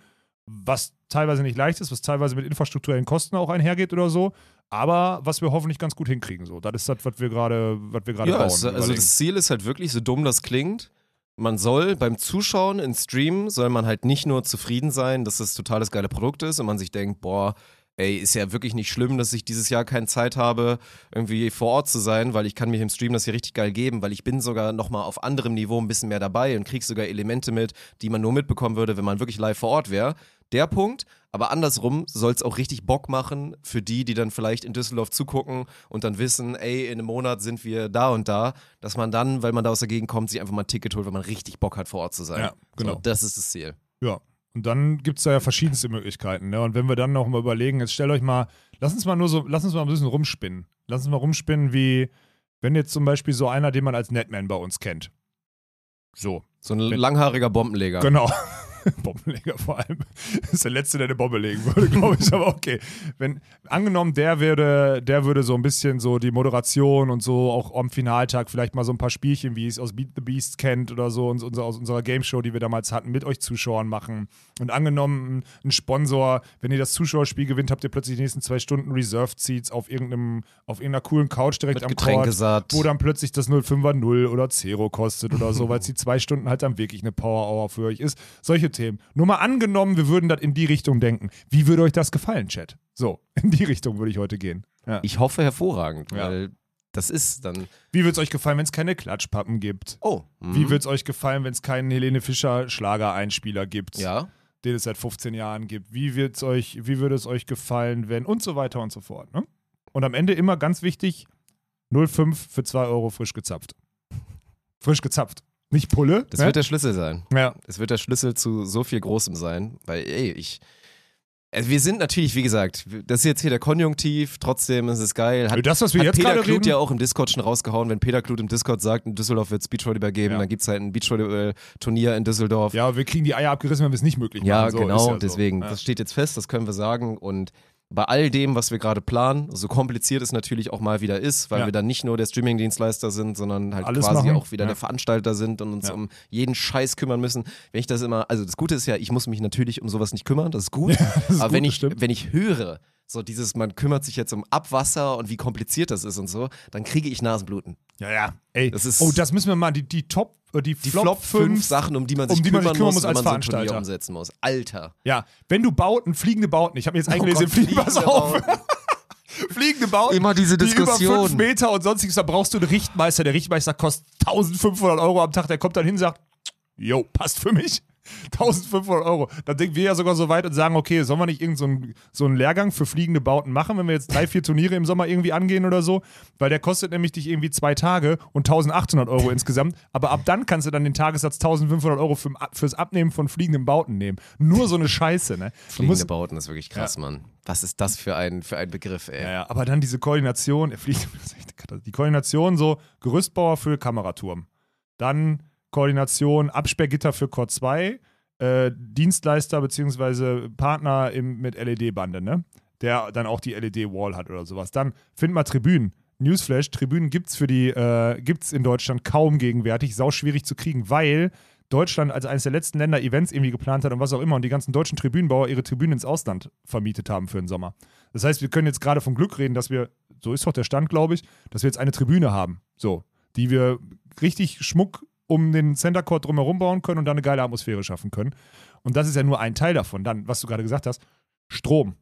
was teilweise nicht leicht ist, was teilweise mit infrastrukturellen Kosten auch einhergeht oder so, aber was wir hoffentlich ganz gut hinkriegen. So, das ist das, was wir gerade, was wir gerade Ja, bauen. also überlegen. das Ziel ist halt wirklich, so dumm das klingt, man soll beim Zuschauen in Stream, soll man halt nicht nur zufrieden sein, dass das total das geile Produkt ist und man sich denkt, boah, ey, ist ja wirklich nicht schlimm, dass ich dieses Jahr keine Zeit habe, irgendwie vor Ort zu sein, weil ich kann mich im Stream das hier richtig geil geben, weil ich bin sogar nochmal auf anderem Niveau ein bisschen mehr dabei und krieg sogar Elemente mit, die man nur mitbekommen würde, wenn man wirklich live vor Ort wäre. Der Punkt, aber andersrum soll es auch richtig Bock machen für die, die dann vielleicht in Düsseldorf zugucken und dann wissen, ey, in einem Monat sind wir da und da, dass man dann, weil man da aus der Gegend kommt, sich einfach mal ein Ticket holt, weil man richtig Bock hat, vor Ort zu sein. Ja, genau. So, das ist das Ziel. Ja. Und dann gibt es da ja verschiedenste Möglichkeiten. Ne? Und wenn wir dann noch mal überlegen, jetzt stellt euch mal, lass uns mal nur so, lass uns mal ein bisschen rumspinnen. Lass uns mal rumspinnen, wie wenn jetzt zum Beispiel so einer, den man als Netman bei uns kennt. So. So ein Wenn- langhaariger Bombenleger. Genau. <laughs> <laughs> Bombenleger vor allem. Das ist der Letzte, der eine Bombe legen würde, glaube ich. Aber okay. Wenn, angenommen, der würde, der würde so ein bisschen so die Moderation und so auch am Finaltag vielleicht mal so ein paar Spielchen, wie es aus Beat the Beast kennt oder so, uns, unser, aus unserer Game Show, die wir damals hatten, mit euch Zuschauern machen. Und angenommen, ein Sponsor, wenn ihr das Zuschauerspiel gewinnt, habt ihr plötzlich die nächsten zwei Stunden Reserved Seats auf irgendeinem, auf irgendeiner coolen Couch direkt Mit am Getränke Court wo dann plötzlich das 05er 0 oder Zero kostet oder so, weil es die zwei Stunden halt dann wirklich eine Power Hour für euch ist. Solche Themen. Nur mal angenommen, wir würden das in die Richtung denken. Wie würde euch das gefallen, Chat? So, <laughs> in die Richtung würde ich heute gehen. Ja. Ich hoffe hervorragend, Ja. weil das ist dann. Wie würde es euch gefallen, wenn es keine Klatschpappen gibt? Oh. mhm. Wie würde es euch gefallen, wenn es keinen Helene Fischer Schlagereinspieler gibt, Ja. den es seit 15 Jahren gibt? Wie, wird's euch, wie würde es euch gefallen, wenn und so weiter und so fort. Ne? Und am Ende immer ganz wichtig, 0,5 für 2 Euro frisch gezapft. Frisch gezapft. Nicht Pulle. Das ne? wird der Schlüssel sein. ja. Es wird der Schlüssel zu so viel Großem sein, weil, ey, ich. Also wir sind natürlich, wie gesagt, das ist jetzt hier der Konjunktiv, trotzdem ist es geil. Hat, Das, was wir jetzt Peter reden, ja auch im Discord schon rausgehauen. Wenn Peter Kluth im Discord sagt, in Düsseldorf wird es Beachvolleyball geben, Ja. dann gibt es halt ein Beachvolleyball-Turnier in Düsseldorf. ja, wir kriegen die Eier abgerissen, wenn wir es nicht möglich Ja, machen. So, genau, ist ja so. deswegen, Ja. das steht jetzt fest, das können wir sagen. Und bei all dem, was wir gerade planen, so kompliziert es natürlich auch mal wieder ist, weil Ja. wir dann nicht nur der Streaming-Dienstleister sind, sondern halt Alles quasi machen. auch wieder Ja. der Veranstalter sind und uns Ja. um jeden Scheiß kümmern müssen. Wenn ich das immer, also das Gute ist ja, ich muss mich natürlich um sowas nicht kümmern, das ist gut. <laughs> ist Aber gut, wenn, das ich, wenn ich höre, so dieses, man kümmert sich jetzt um Abwasser und wie kompliziert das ist und so, dann kriege ich Nasenbluten. ja, ja. Ey, Das ist- oh, das müssen wir mal, die, die Top, äh, die, Die Flop, Flop 5 5 Sachen, um die man sich um die man sich kümmern kümmern muss, muss wenn als man so Veranstalter. umsetzen muss. Alter. Ja, wenn du Bauten, fliegende Bauten, ich habe mir jetzt eingelesen, Gott, fliegen, pass auf. <laughs> Fliegende Bauten. Immer diese Die über Diskussion. 5 Meter und sonstiges, da brauchst du einen Richtmeister. Der Richtmeister kostet 1500 Euro am Tag. Der kommt dann hin und sagt, jo, passt für mich. <laughs> 1500 Euro. Dann denken wir ja sogar so weit und sagen, okay, sollen wir nicht irgendeinen so, einen- so einen Lehrgang für fliegende Bauten machen, wenn wir jetzt drei, vier Turniere im Sommer irgendwie angehen oder so? Weil der kostet nämlich dich irgendwie zwei Tage und 1800 Euro insgesamt. Aber ab dann kannst du dann den Tagessatz 1500 Euro für, fürs Abnehmen von fliegenden Bauten nehmen. Nur so eine Scheiße, ne? Fliegende musst- Bauten ist wirklich krass, Mann. Was ist das für ein, für ein Begriff, ey? ja, ja, aber dann diese Koordination, er <laughs> fliegt, die Koordination so Gerüstbauer für Kameraturm, dann Koordination Absperrgitter für Core 2, äh, Dienstleister bzw. Partner im, mit LED-Bande, ne? Der dann auch die LED-Wall hat oder sowas. Dann find mal Tribünen. Newsflash, Tribünen gibt's für die, äh, gibt's in Deutschland kaum gegenwärtig, sau schwierig zu kriegen, weil Deutschland als eines der letzten Länder Events irgendwie geplant hat und was auch immer und die ganzen deutschen Tribünenbauer ihre Tribünen ins Ausland vermietet haben für den Sommer. Das heißt, wir können jetzt gerade vom Glück reden, dass wir, so ist doch der Stand, glaube ich, dass wir jetzt eine Tribüne haben, so, die wir richtig Schmuck um den Center Court drumherum bauen können und dann eine geile Atmosphäre schaffen können. Und das ist ja nur ein Teil davon. Dann, was du gerade gesagt hast, Strom.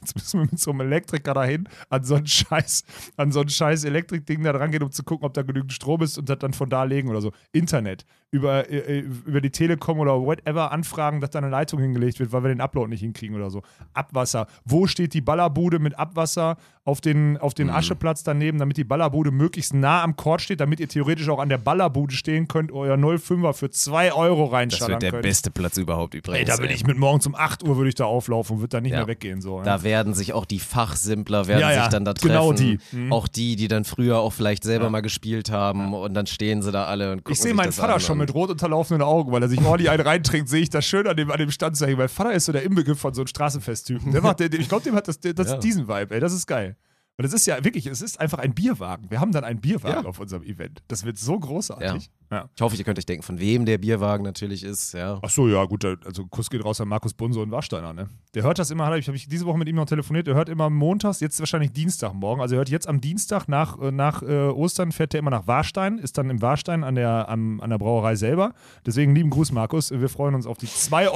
Jetzt müssen wir mit so einem Elektriker dahin an so ein scheiß, an so ein scheiß Elektrikding da dran gehen, um zu gucken, ob da genügend Strom ist und das dann von da legen oder so. Internet. Über, äh, über die Telekom oder whatever anfragen, dass da eine Leitung hingelegt wird, weil wir den Upload nicht hinkriegen oder so. Abwasser. Wo steht die Ballerbude mit Abwasser auf den, auf den Ascheplatz daneben, damit die Ballerbude möglichst nah am Court steht, damit ihr theoretisch auch an der Ballerbude stehen könnt, euer 05er für 2 Euro Das reinschallern wird der könnt. beste Platz überhaupt übrigens. Ey, da ey. ich mit morgens um 8 Uhr würde ich da auflaufen und würde da nicht Ja. mehr weggehen. So, Da werden sich auch die Fachsimpler werden Ja, ja, sich dann da treffen. genau die. Mhm. Auch die, die dann früher auch vielleicht selber mal gespielt haben und dann stehen sie da alle und gucken Ich sehe meinen das Vater schon mit rot unterlaufenden Augen, weil er sich ordentlich einen reintrinkt, sehe ich das schön an dem, an dem Stand zu hängen. Mein Vater ist so der Inbegriff von so einem Straßenfesttypen. Der macht, der, ich glaube, dem hat das, der, das Ja. diesen Vibe, ey, das ist geil. Und es ist ja wirklich, es ist einfach ein Bierwagen. Wir haben dann einen Bierwagen Ja. auf unserem Event. Das wird so großartig. Ja. Ich hoffe, ihr könnt euch denken, von wem der Bierwagen natürlich ist. Ja. Ach so, ja, gut, also Kuss geht raus an Markus Bunso und Warsteiner, ne? Der hört das immer, habe ich, hab ich diese Woche mit ihm noch telefoniert, der hört immer montags, jetzt wahrscheinlich Dienstagmorgen, also er hört jetzt am Dienstag nach, äh, nach äh, Ostern, fährt er immer nach Warstein, ist dann im Warstein an der, am, an der Brauerei selber. Deswegen lieben Gruß, Markus, wir freuen uns auf die 2,05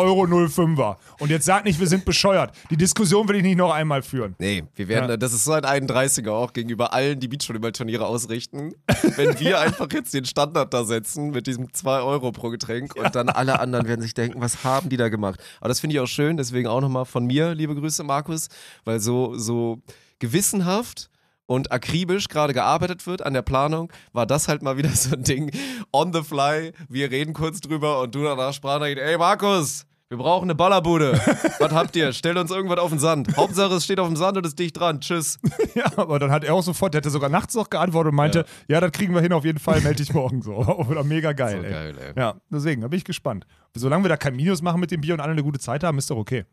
Euro. Und jetzt sag nicht, wir sind bescheuert. Die Diskussion will ich nicht noch einmal führen. Nee, wir werden, Ja. das ist so ein 31er auch gegenüber allen, die Beachvolleyball-Turniere ausrichten. Wenn wir <laughs> einfach jetzt den Standard da setzen mit diesem 2 Euro pro Getränk und dann alle anderen werden sich denken, was haben die da gemacht? Aber das finde ich auch schön, deswegen auch nochmal von mir, liebe Grüße, Markus, weil so, so gewissenhaft und akribisch gerade gearbeitet wird an der Planung, war das halt mal wieder so ein Ding. On the fly, wir reden kurz drüber und du danach Sprachnachricht, ey Markus, wir brauchen eine Ballerbude. <laughs> Was habt ihr? Stellt uns irgendwas auf den Sand. Hauptsache, es steht auf dem Sand und ist dicht dran. Tschüss. <laughs> Ja, aber dann hat er auch sofort, der hatte sogar nachts noch geantwortet und meinte, ja, das kriegen wir hin auf jeden Fall, melde dich morgen so. <laughs> Oder mega geil, So ey. geil, ey. Ja, deswegen, da bin ich gespannt. Solange wir da kein Minus machen mit dem Bier und alle eine gute Zeit haben, ist doch okay.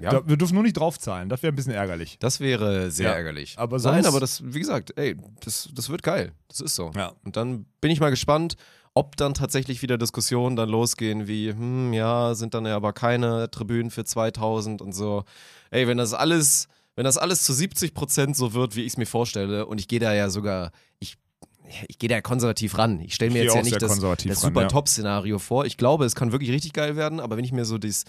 Ja. Da, wir dürfen nur nicht draufzahlen, das wäre ein bisschen ärgerlich. Das wäre sehr Ja, ärgerlich. aber Nein, aber das, wie gesagt, ey, das, das wird geil. Das ist so. Ja. Und dann bin ich mal gespannt, ob dann tatsächlich wieder Diskussionen dann losgehen, wie, hm, ja, sind dann ja aber keine Tribünen für 2000 und so. Ey, wenn das alles, wenn das alles zu 70 Prozent so wird, wie ich es mir vorstelle, und ich gehe da ja sogar, ich, ich gehe da ja konservativ ran. Ich stelle mir Ich jetzt ja nicht das, das super ja. Top-Szenario vor. Ich glaube, es kann wirklich richtig geil werden, aber wenn ich mir so dies,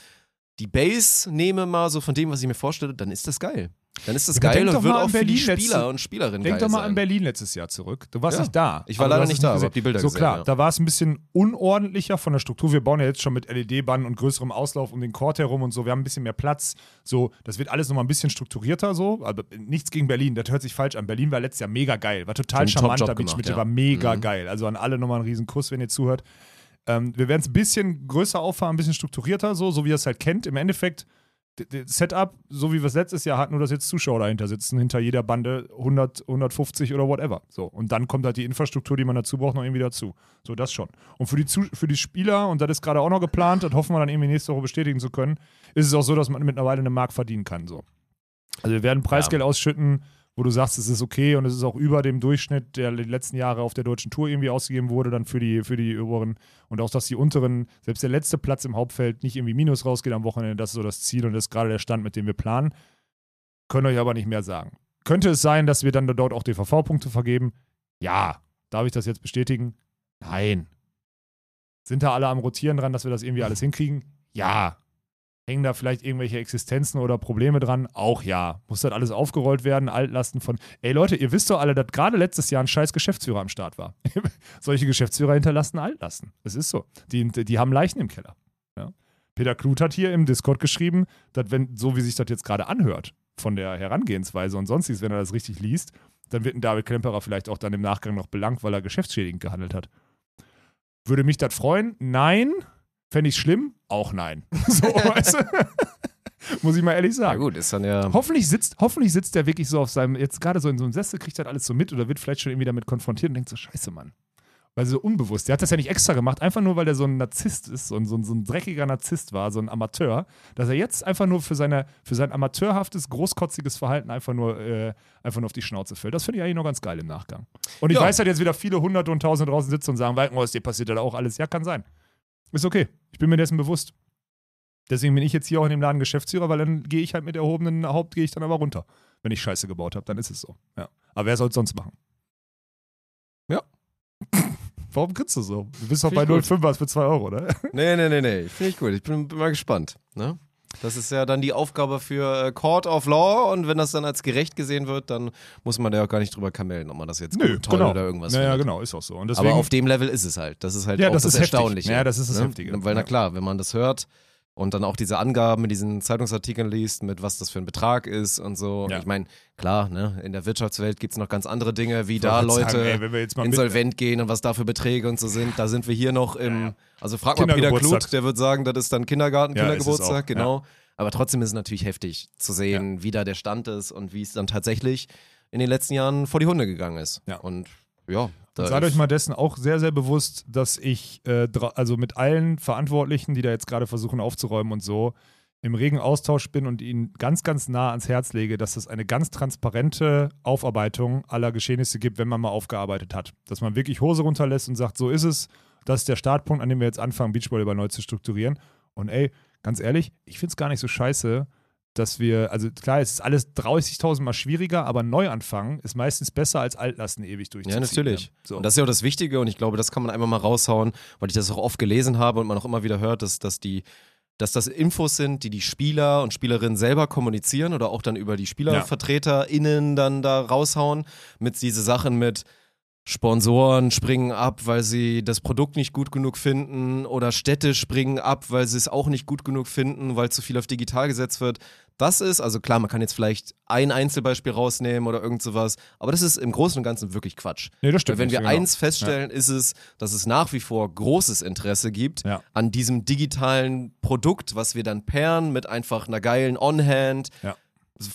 die Base nehme mal so von dem, was ich mir vorstelle, dann ist das geil. Dann ist das Ja, aber geil denk und doch wird mal auch an für die Berlin Spieler letzte- und Spielerinnen Denk doch mal sein. an Berlin letztes Jahr zurück. Du warst Ja. nicht da. Ich war aber leider nicht da, aber gesehen. hab die Bilder So gesehen, klar, ja. da war es ein bisschen unordentlicher von der Struktur. Wir bauen ja jetzt schon mit LED-Bannen und größerem Auslauf um den Court herum und so. Wir haben ein bisschen mehr Platz. So, das wird alles nochmal ein bisschen strukturierter so. Aber nichts gegen Berlin, das hört sich falsch an. Berlin war letztes Jahr mega geil. War total charmant. Da bin ich mit, war mega Mhm. geil. Also an alle nochmal einen riesen Kuss, wenn ihr zuhört. Ähm, wir werden es ein bisschen größer auffahren, ein bisschen strukturierter, so, so wie ihr es halt kennt. Im Endeffekt, Setup, so wie wir es letztes Jahr hatten, nur dass jetzt Zuschauer dahinter sitzen, hinter jeder Bande 100, 150 oder whatever. So. Und dann kommt halt die Infrastruktur, die man dazu braucht, noch irgendwie dazu. So, das schon. Und für die, Zu für die Spieler, und das ist gerade auch noch geplant, das hoffen wir dann irgendwie nächste Woche bestätigen zu können, ist es auch so, dass man mittlerweile eine Mark verdienen kann. So. Also wir werden Preisgeld ausschütten, wo du sagst, es ist okay und es ist auch über dem Durchschnitt, der die letzten Jahre auf der deutschen Tour irgendwie ausgegeben wurde, dann für die, für die oberen und auch, dass die unteren, selbst der letzte Platz im Hauptfeld nicht irgendwie Minus rausgeht am Wochenende, das ist so das Ziel und das ist gerade der Stand, mit dem wir planen. Können euch aber nicht mehr sagen. Könnte es sein, dass wir dann dort auch DVV-Punkte vergeben? Ja. Darf ich das jetzt bestätigen? Nein. Sind da alle am Rotieren dran, dass wir das irgendwie alles hinkriegen? Ja. Hängen da vielleicht irgendwelche Existenzen oder Probleme dran? Auch ja. Muss das alles aufgerollt werden? Altlasten von. Ey Leute, ihr wisst doch alle, dass gerade letztes Jahr ein scheiß Geschäftsführer am Start war. <laughs> Solche Geschäftsführer hinterlassen Altlasten. Es ist so. Die, die haben Leichen im Keller. Ja. Peter Kluth hat hier im Discord geschrieben, dass wenn, so wie sich das jetzt gerade anhört, von der Herangehensweise und sonstiges, wenn er das richtig liest, dann wird ein David Klemperer vielleicht auch dann im Nachgang noch belangt, weil er geschäftsschädigend gehandelt hat. Würde mich das freuen? Nein. Fände ich schlimm? Auch nein. <laughs> So, weißt du? <laughs> Muss ich mal ehrlich Ja sagen. gut, ist dann ja. Hoffentlich sitzt, hoffentlich sitzt der wirklich so auf seinem, jetzt gerade so in so einem Sessel, kriegt das alles so mit oder wird vielleicht schon irgendwie damit konfrontiert und denkt so, scheiße, Mann. Weil so unbewusst. Der hat das ja nicht extra gemacht, einfach nur, weil er so ein Narzisst ist, so ein, so ein, so ein dreckiger Narzisst war, so ein Amateur, dass er jetzt einfach nur für, seine, für sein amateurhaftes, großkotziges Verhalten einfach nur, äh, einfach nur auf die Schnauze fällt. Das finde ich eigentlich noch ganz geil im Nachgang. Und ich Ja. weiß halt jetzt wieder viele Hunderte und Tausende draußen sitzen und sagen, Walkenhorst, dir passiert da auch alles. Ja, kann sein. Ist okay. Ich bin mir dessen bewusst. Deswegen bin ich jetzt hier auch in dem Laden Geschäftsführer, weil dann gehe ich halt mit erhobenen Haupt, gehe ich dann aber runter. Wenn ich Scheiße gebaut habe, dann ist es so. Ja. Aber wer soll es sonst machen? Ja. <laughs> Warum kriegst du so? Du bist doch bei ich gut. 05 für 2 Euro, oder? Nee, nee, nee, nee. Finde ich gut. Ich bin, bin mal gespannt. Ne? Das ist ja dann die Aufgabe für äh, Court of Law und wenn das dann als gerecht gesehen wird, dann muss man da auch gar nicht drüber kamellen, ob man das jetzt gut, toll oder irgendwas Naja, findet. genau, ist auch so. Deswegen, Aber auf dem Level ist es halt. Das ist halt Ja, auch das das, ist heftig. Erstaunliche. Ja, das ist das ne? Heftige. Weil, na Ja. klar, wenn man das hört und dann auch diese Angaben in diesen Zeitungsartikeln liest, mit was das für ein Betrag ist und so. Ja. Ich meine, klar, ne, in der Wirtschaftswelt gibt es noch ganz andere Dinge, wie Ich da Leute sagen, ey, insolvent gehen und was da für Beträge und so sind. Da sind wir hier noch im, also frag mal Peter. Kluth, der wird sagen, das ist dann Kindergarten, Ja, Kindergeburtstag, genau. Aber trotzdem ist es natürlich heftig zu sehen, wie da der Stand ist und wie es dann tatsächlich in den letzten Jahren vor die Hunde gegangen ist. Ja. Und ja, da seid euch mal dessen auch sehr, sehr bewusst, dass ich äh, also mit allen Verantwortlichen, die da jetzt gerade versuchen aufzuräumen und so, im regen Austausch bin und ihnen ganz, ganz nah ans Herz lege, dass es eine ganz transparente Aufarbeitung aller Geschehnisse gibt, wenn man mal aufgearbeitet hat. Dass man wirklich Hose runterlässt und sagt, so ist es. Das ist der Startpunkt, an dem wir jetzt anfangen, Beachvolleyball neu zu strukturieren. Und ey, ganz ehrlich, ich finde es gar nicht so scheiße, dass wir, also klar, es ist alles 30.000 Mal schwieriger, aber Neuanfangen ist meistens besser als Altlasten ewig durchzuziehen. Ja, natürlich. So. Und das ist ja auch das Wichtige und ich glaube, das kann man einfach mal raushauen, weil ich das auch oft gelesen habe und man auch immer wieder hört, dass, dass die dass das Infos sind, die die Spieler und Spielerinnen selber kommunizieren oder auch dann über die SpielervertreterInnen dann da raushauen mit diese Sachen mit Sponsoren springen ab, weil sie das Produkt nicht gut genug finden oder Städte springen ab, weil sie es auch nicht gut genug finden, weil zu viel auf digital gesetzt wird. Das ist, also klar, man kann jetzt vielleicht ein Einzelbeispiel rausnehmen oder irgend sowas, aber das ist im Großen und Ganzen wirklich Quatsch. Nee, das stimmt Weil wenn wir genau. eins feststellen, ist es, dass es nach wie vor großes Interesse gibt Ja. an diesem digitalen Produkt, was wir dann pairen mit einfach einer geilen On-Hand, Ja.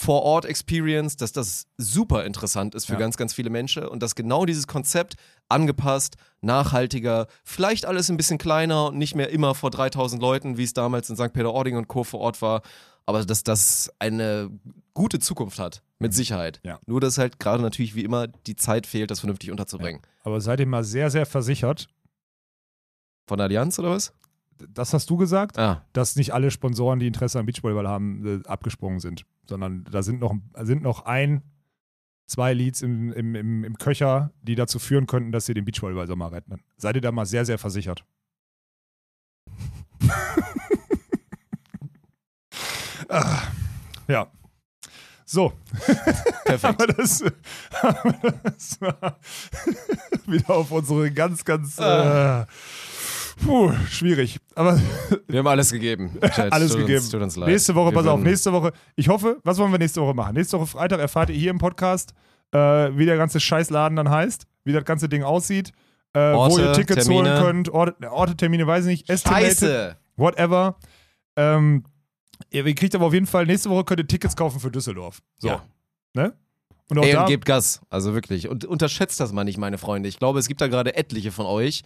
Vor-Ort-Experience, dass das super interessant ist für Ja. ganz, ganz viele Menschen und dass genau dieses Konzept angepasst, nachhaltiger, vielleicht alles ein bisschen kleiner und nicht mehr immer vor 3000 Leuten, wie es damals in St. Peter-Ording und Co. vor Ort war, aber dass das eine gute Zukunft hat, mit Sicherheit. Ja. Nur, dass halt gerade natürlich wie immer die Zeit fehlt, das vernünftig unterzubringen. aber seid ihr mal sehr, sehr versichert, Von der Allianz oder was? das hast du gesagt, Ah, dass nicht alle Sponsoren, die Interesse am Beachvolleyball haben, äh, abgesprungen sind, sondern da sind noch, sind noch ein, zwei Leads im, im, im, im Köcher, die dazu führen könnten, dass sie den Beachvolleyball-Sommer retten. Seid ihr da mal sehr, sehr versichert? <laughs> ah, ja. So. Perfekt. <laughs> Aber das, aber das war <laughs> wieder auf unsere ganz, ganz Ah. äh, puh, schwierig. Aber <laughs> wir haben alles gegeben. <laughs> Chat. alles tut gegeben. Uns, tut uns leid. Nächste Woche, Wir pass auf, nächste Woche. Ich hoffe, was wollen wir nächste Woche machen? Nächste Woche Freitag erfahrt ihr hier im Podcast, äh, wie der ganze Scheißladen dann heißt, wie das ganze Ding aussieht, äh, wo Orte, ihr Tickets Termine. holen könnt. Orte, Orte, Termine, weiß ich nicht. Estimated, Scheiße! whatever. Ähm, ihr, ihr kriegt aber auf jeden Fall, nächste Woche könnt ihr Tickets kaufen für Düsseldorf. So. Ja. Ne? Und auch Ey, da, und gebt Gas. Also wirklich. Und unterschätzt das mal nicht, meine Freunde. Ich glaube, es gibt da gerade etliche von euch,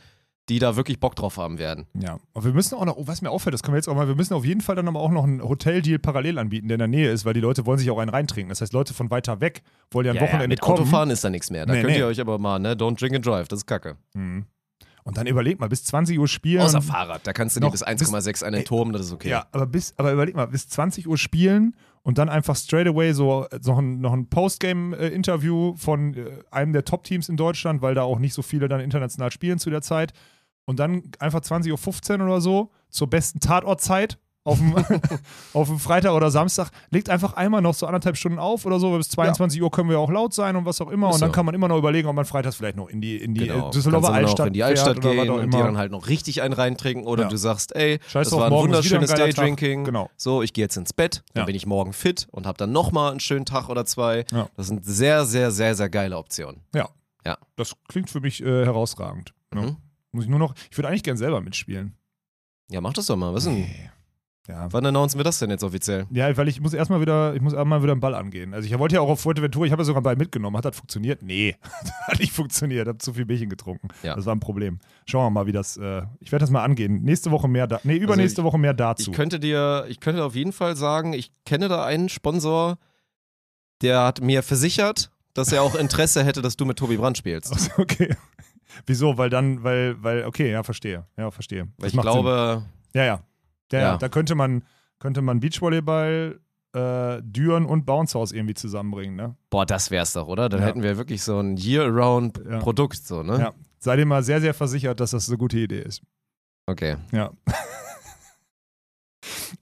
die da wirklich Bock drauf haben werden. Ja, aber wir müssen auch noch, oh, was mir auffällt, das können wir jetzt auch mal, wir müssen auf jeden Fall dann aber auch noch einen Hoteldeal parallel anbieten, der in der Nähe ist, weil die Leute wollen sich auch einen reintrinken. Das heißt, Leute von weiter weg wollen ja ein Wochenende mit kommen. Autofahren ist da nichts mehr. Da Nee, könnt nee. ihr euch aber mal, ne, don't drink and drive, das ist kacke. Mhm. Und dann überleg mal, bis 20 Uhr spielen. Außer Fahrrad, da kannst du Noch bis 1,6 einen Turm, das ist okay. Ja, aber bis, aber überleg mal, bis 20 Uhr spielen und dann einfach straight away so äh, noch ein, noch ein Postgame-Interview von äh, einem der Top-Teams in Deutschland, weil da auch nicht so viele dann international spielen zu der Zeit. Und dann einfach 20.15 Uhr oder so zur besten Tatortzeit auf dem, <laughs> auf dem Freitag oder Samstag, legt einfach einmal noch so anderthalb Stunden auf oder so, weil bis 22 Uhr können wir auch laut sein und was auch immer. Ist und dann so. kann man immer noch überlegen, ob man freitags vielleicht noch in die, in die Genau. äh, Düsseldorfer du noch Altstadt, in die Altstadt oder gehen auch und immer. dir dann halt noch richtig einen reintrinken oder Ja. du sagst, ey, Scheiß das war ein wunderschönes. Daydrinking. Genau. So, ich gehe jetzt ins Bett, dann Ja. bin ich morgen fit und habe dann nochmal einen schönen Tag oder zwei. Ja. Das sind sehr, sehr, sehr, sehr geile Optionen. Ja. Ja. Das klingt für mich äh, herausragend. Ja. Mhm. Muss ich nur noch, ich würde eigentlich gern selber mitspielen. Ja, mach das doch mal. Was denn? Ja. Wann announcen wir das denn jetzt offiziell? Ja, weil ich muss erstmal wieder, ich muss einmal wieder einen Ball angehen. Also ich wollte ja auch auf Fuerteventura, ich habe ja sogar einen Ball mitgenommen. Hat das funktioniert? Nee, <laughs> hat nicht funktioniert. Habe zu viel Bierchen getrunken. Ja. Das war ein Problem. Schauen wir mal, wie das, äh, ich werde das mal angehen. Nächste Woche mehr, da, nee, übernächste Woche mehr dazu. Ich könnte dir, ich könnte auf jeden Fall sagen, ich kenne da einen Sponsor, der hat mir versichert, dass er auch Interesse hätte, dass du mit Tobi Brandt spielst. Ach so, okay. <laughs> Wieso? Weil dann, weil, weil, okay, ja, verstehe. Ja, verstehe. Weil Das ich glaube, Sinn. Ja, ja. Ja, Ja. Da könnte man, könnte man Beachvolleyball, äh, Düren und Bounce House irgendwie zusammenbringen, ne? boah, das wär's doch, oder? Dann Ja. hätten wir wirklich so ein Year-Round-Produkt, so, ne? Ja. Sei dir mal sehr, sehr versichert, dass das eine gute Idee ist. Okay. Ja. <laughs>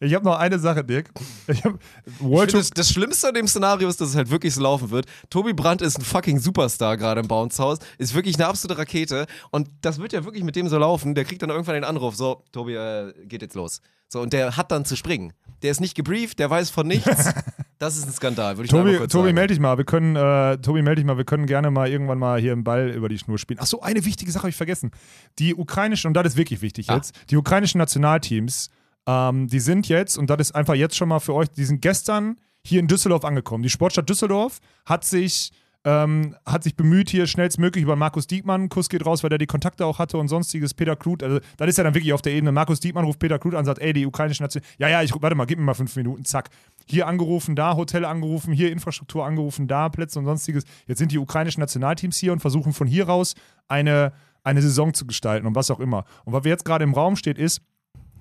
Ich habe noch eine Sache, Dirk. Ich habe Ich World das, das Schlimmste an dem Szenario ist, dass es halt wirklich so laufen wird. Tobi Brandt ist ein fucking Superstar gerade im Bounce House, ist wirklich eine absolute Rakete und das wird ja wirklich mit dem so laufen. Der kriegt dann irgendwann den Anruf, so, Tobi, äh, geht jetzt los. So, und der hat dann zu springen. Der ist nicht gebrieft, der weiß von nichts. <laughs> Das ist ein Skandal, würde ich Tobi, einmal kurz Tobi sagen. melde dich mal. Wir können, äh, Tobi, melde dich mal. Wir können gerne mal irgendwann mal hier einen Ball über die Schnur spielen. Ach so, eine wichtige Sache habe ich vergessen. Die ukrainischen, und das ist wirklich wichtig Ah. jetzt, die ukrainischen Nationalteams, ähm, die sind jetzt, und das ist einfach jetzt schon mal für euch, die sind gestern hier in Düsseldorf angekommen. Die Sportstadt Düsseldorf hat sich, ähm, hat sich bemüht, hier schnellstmöglich über Markus Diekmann, Kuss geht raus, weil der die Kontakte auch hatte und sonstiges, Peter Kluth, also das ist ja dann wirklich auf der Ebene, Markus Diekmann ruft Peter Kluth an und sagt, ey, die ukrainische Nation, ja, ja, ich, warte mal, gib mir mal fünf Minuten, zack. Hier angerufen, da Hotel angerufen, hier Infrastruktur angerufen, da Plätze und sonstiges. Jetzt sind die ukrainischen Nationalteams hier und versuchen von hier raus eine eine Saison zu gestalten und was auch immer. Und was wir jetzt gerade im Raum steht, ist,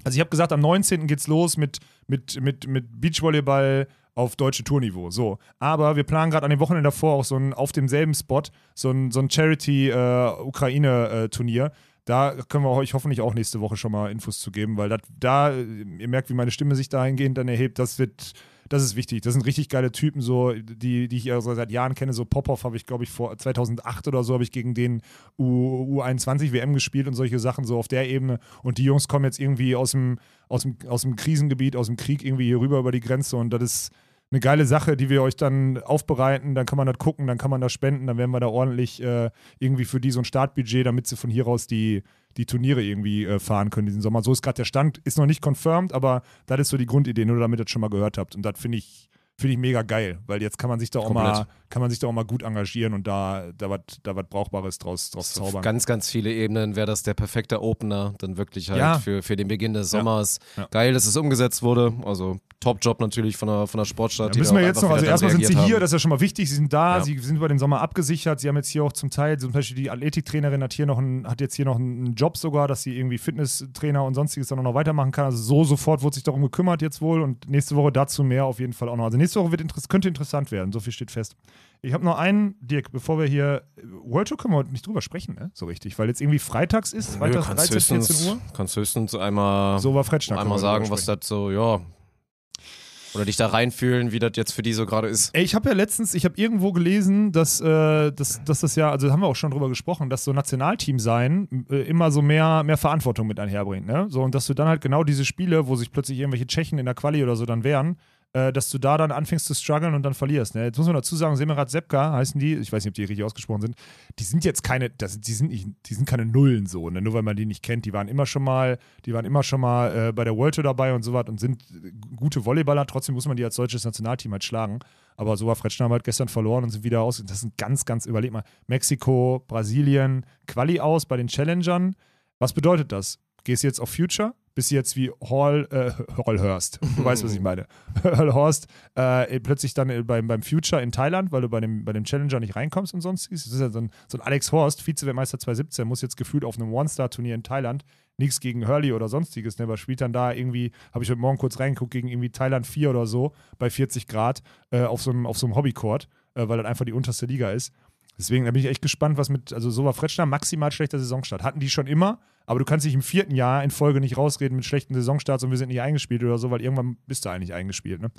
also ich habe gesagt, am 19. geht's los mit, mit, mit, mit Beachvolleyball auf deutsche Tourniveau. So. Aber wir planen gerade an den Wochenenden davor auch so ein auf demselben Spot, so ein, so ein Charity-Ukraine-Turnier. da können wir euch hoffentlich auch nächste Woche schon mal Infos zu geben, weil dat, da, ihr merkt, wie meine Stimme sich dahingehend dann erhebt, das wird, das ist wichtig. Das sind richtig geile Typen, so, die, die ich also seit Jahren kenne. So Popov habe ich, glaube ich, vor 2008 oder so habe ich gegen den U, U21 WM gespielt und solche Sachen so auf der Ebene. Und die Jungs kommen jetzt irgendwie aus dem, aus dem, aus dem Krisengebiet, aus dem Krieg irgendwie hier rüber über die Grenze und das ist eine geile Sache, die wir euch dann aufbereiten. Dann kann man das gucken, dann kann man das spenden, dann werden wir da ordentlich äh, irgendwie für die so ein Startbudget, damit sie von hier aus die, die Turniere irgendwie äh, fahren können diesen Sommer. So ist gerade der Stand, ist noch nicht confirmed, aber das ist so die Grundidee, nur damit ihr das schon mal gehört habt. Und das finde ich, finde ich mega geil, weil jetzt kann man sich da auch mal, kann man sich da auch mal gut engagieren und da, da was da was Brauchbares draus, draus Auf zaubern. ganz, ganz viele Ebenen wäre das der perfekte Opener, dann wirklich halt Ja. für, für den Beginn des Ja. Sommers. Ja. Geil, dass es umgesetzt wurde. Also Top-Job natürlich von der, von der Sportstadt. Da müssen wir jetzt noch, also erstmal sind sie hier, haben. das ist ja schon mal wichtig, sie sind da, Ja. sie sind über den Sommer abgesichert, sie haben jetzt hier auch zum Teil, zum Beispiel die Athletiktrainerin hat hier noch einen, hat jetzt hier noch einen Job sogar, dass sie irgendwie Fitnesstrainer und sonstiges dann auch noch weitermachen kann. Also so sofort wurde sich darum gekümmert jetzt wohl und nächste Woche dazu mehr auf jeden Fall auch noch. Also nächste Woche wird interess könnte interessant werden, so viel steht fest. Ich habe noch einen, Dirk, bevor wir hier, World Tour können wir heute nicht drüber sprechen, ne? so richtig, weil jetzt irgendwie freitags ist, freitags kannst 13, 14 höchstens, Uhr. kannst höchstens einmal, So war Fretschnack. einmal sagen, was das so, ja. Oder dich da reinfühlen, wie das jetzt für die so gerade ist. Ey, ich habe ja letztens, ich habe irgendwo gelesen, dass, äh, dass, dass das ja, also haben wir auch schon drüber gesprochen, dass so Nationalteam sein äh, immer so mehr, mehr Verantwortung mit einherbringt, ne? So, und dass du dann halt genau diese Spiele, wo sich plötzlich irgendwelche Tschechen in der Quali oder so dann wehren, äh, dass du da dann anfängst zu strugglen und dann verlierst. Ne? Jetzt muss man dazu sagen, Semerat Sepka heißen die, ich weiß nicht, ob die richtig ausgesprochen sind, die sind jetzt keine, das, die, sind nicht, die sind keine Nullen so, ne? nur weil man die nicht kennt. Die waren immer schon mal, die waren immer schon mal äh, bei der World Tour dabei und so was und sind gute Volleyballer, trotzdem muss man die als deutsches Nationalteam halt schlagen. Aber so war Fretschner haben halt gestern verloren und sind wieder aus. Das sind ganz, ganz, überleg mal, Mexiko, Brasilien, Quali aus bei den Challengern. Was bedeutet das? Gehst du jetzt auf Future? Bist du jetzt wie Hall, äh, Hallhurst? Du weißt, was ich meine. <laughs> Hallhurst, äh, plötzlich dann äh, beim, beim Future in Thailand, weil du bei dem, bei dem Challenger nicht reinkommst und sonstiges. Das ist ja so ein, so ein Alex Horst, Vize-Weltmeister 2017, muss jetzt gefühlt auf einem One-Star-Turnier in Thailand nichts gegen Hurley oder sonstiges, ne, aber spielt dann da irgendwie, habe ich heute Morgen kurz reingeguckt, gegen irgendwie Thailand 4 oder so, bei 40 Grad, äh, auf so einem, auf so einem Hobbycourt, äh, weil das einfach die unterste Liga ist. Deswegen da bin ich echt gespannt, was mit, also so Fretschner maximal schlechter Saisonstart. Hatten die schon immer, aber du kannst dich im vierten Jahr in Folge nicht rausreden mit schlechten Saisonstarts und wir sind nicht eingespielt oder so, weil irgendwann bist du eigentlich eingespielt. Ne?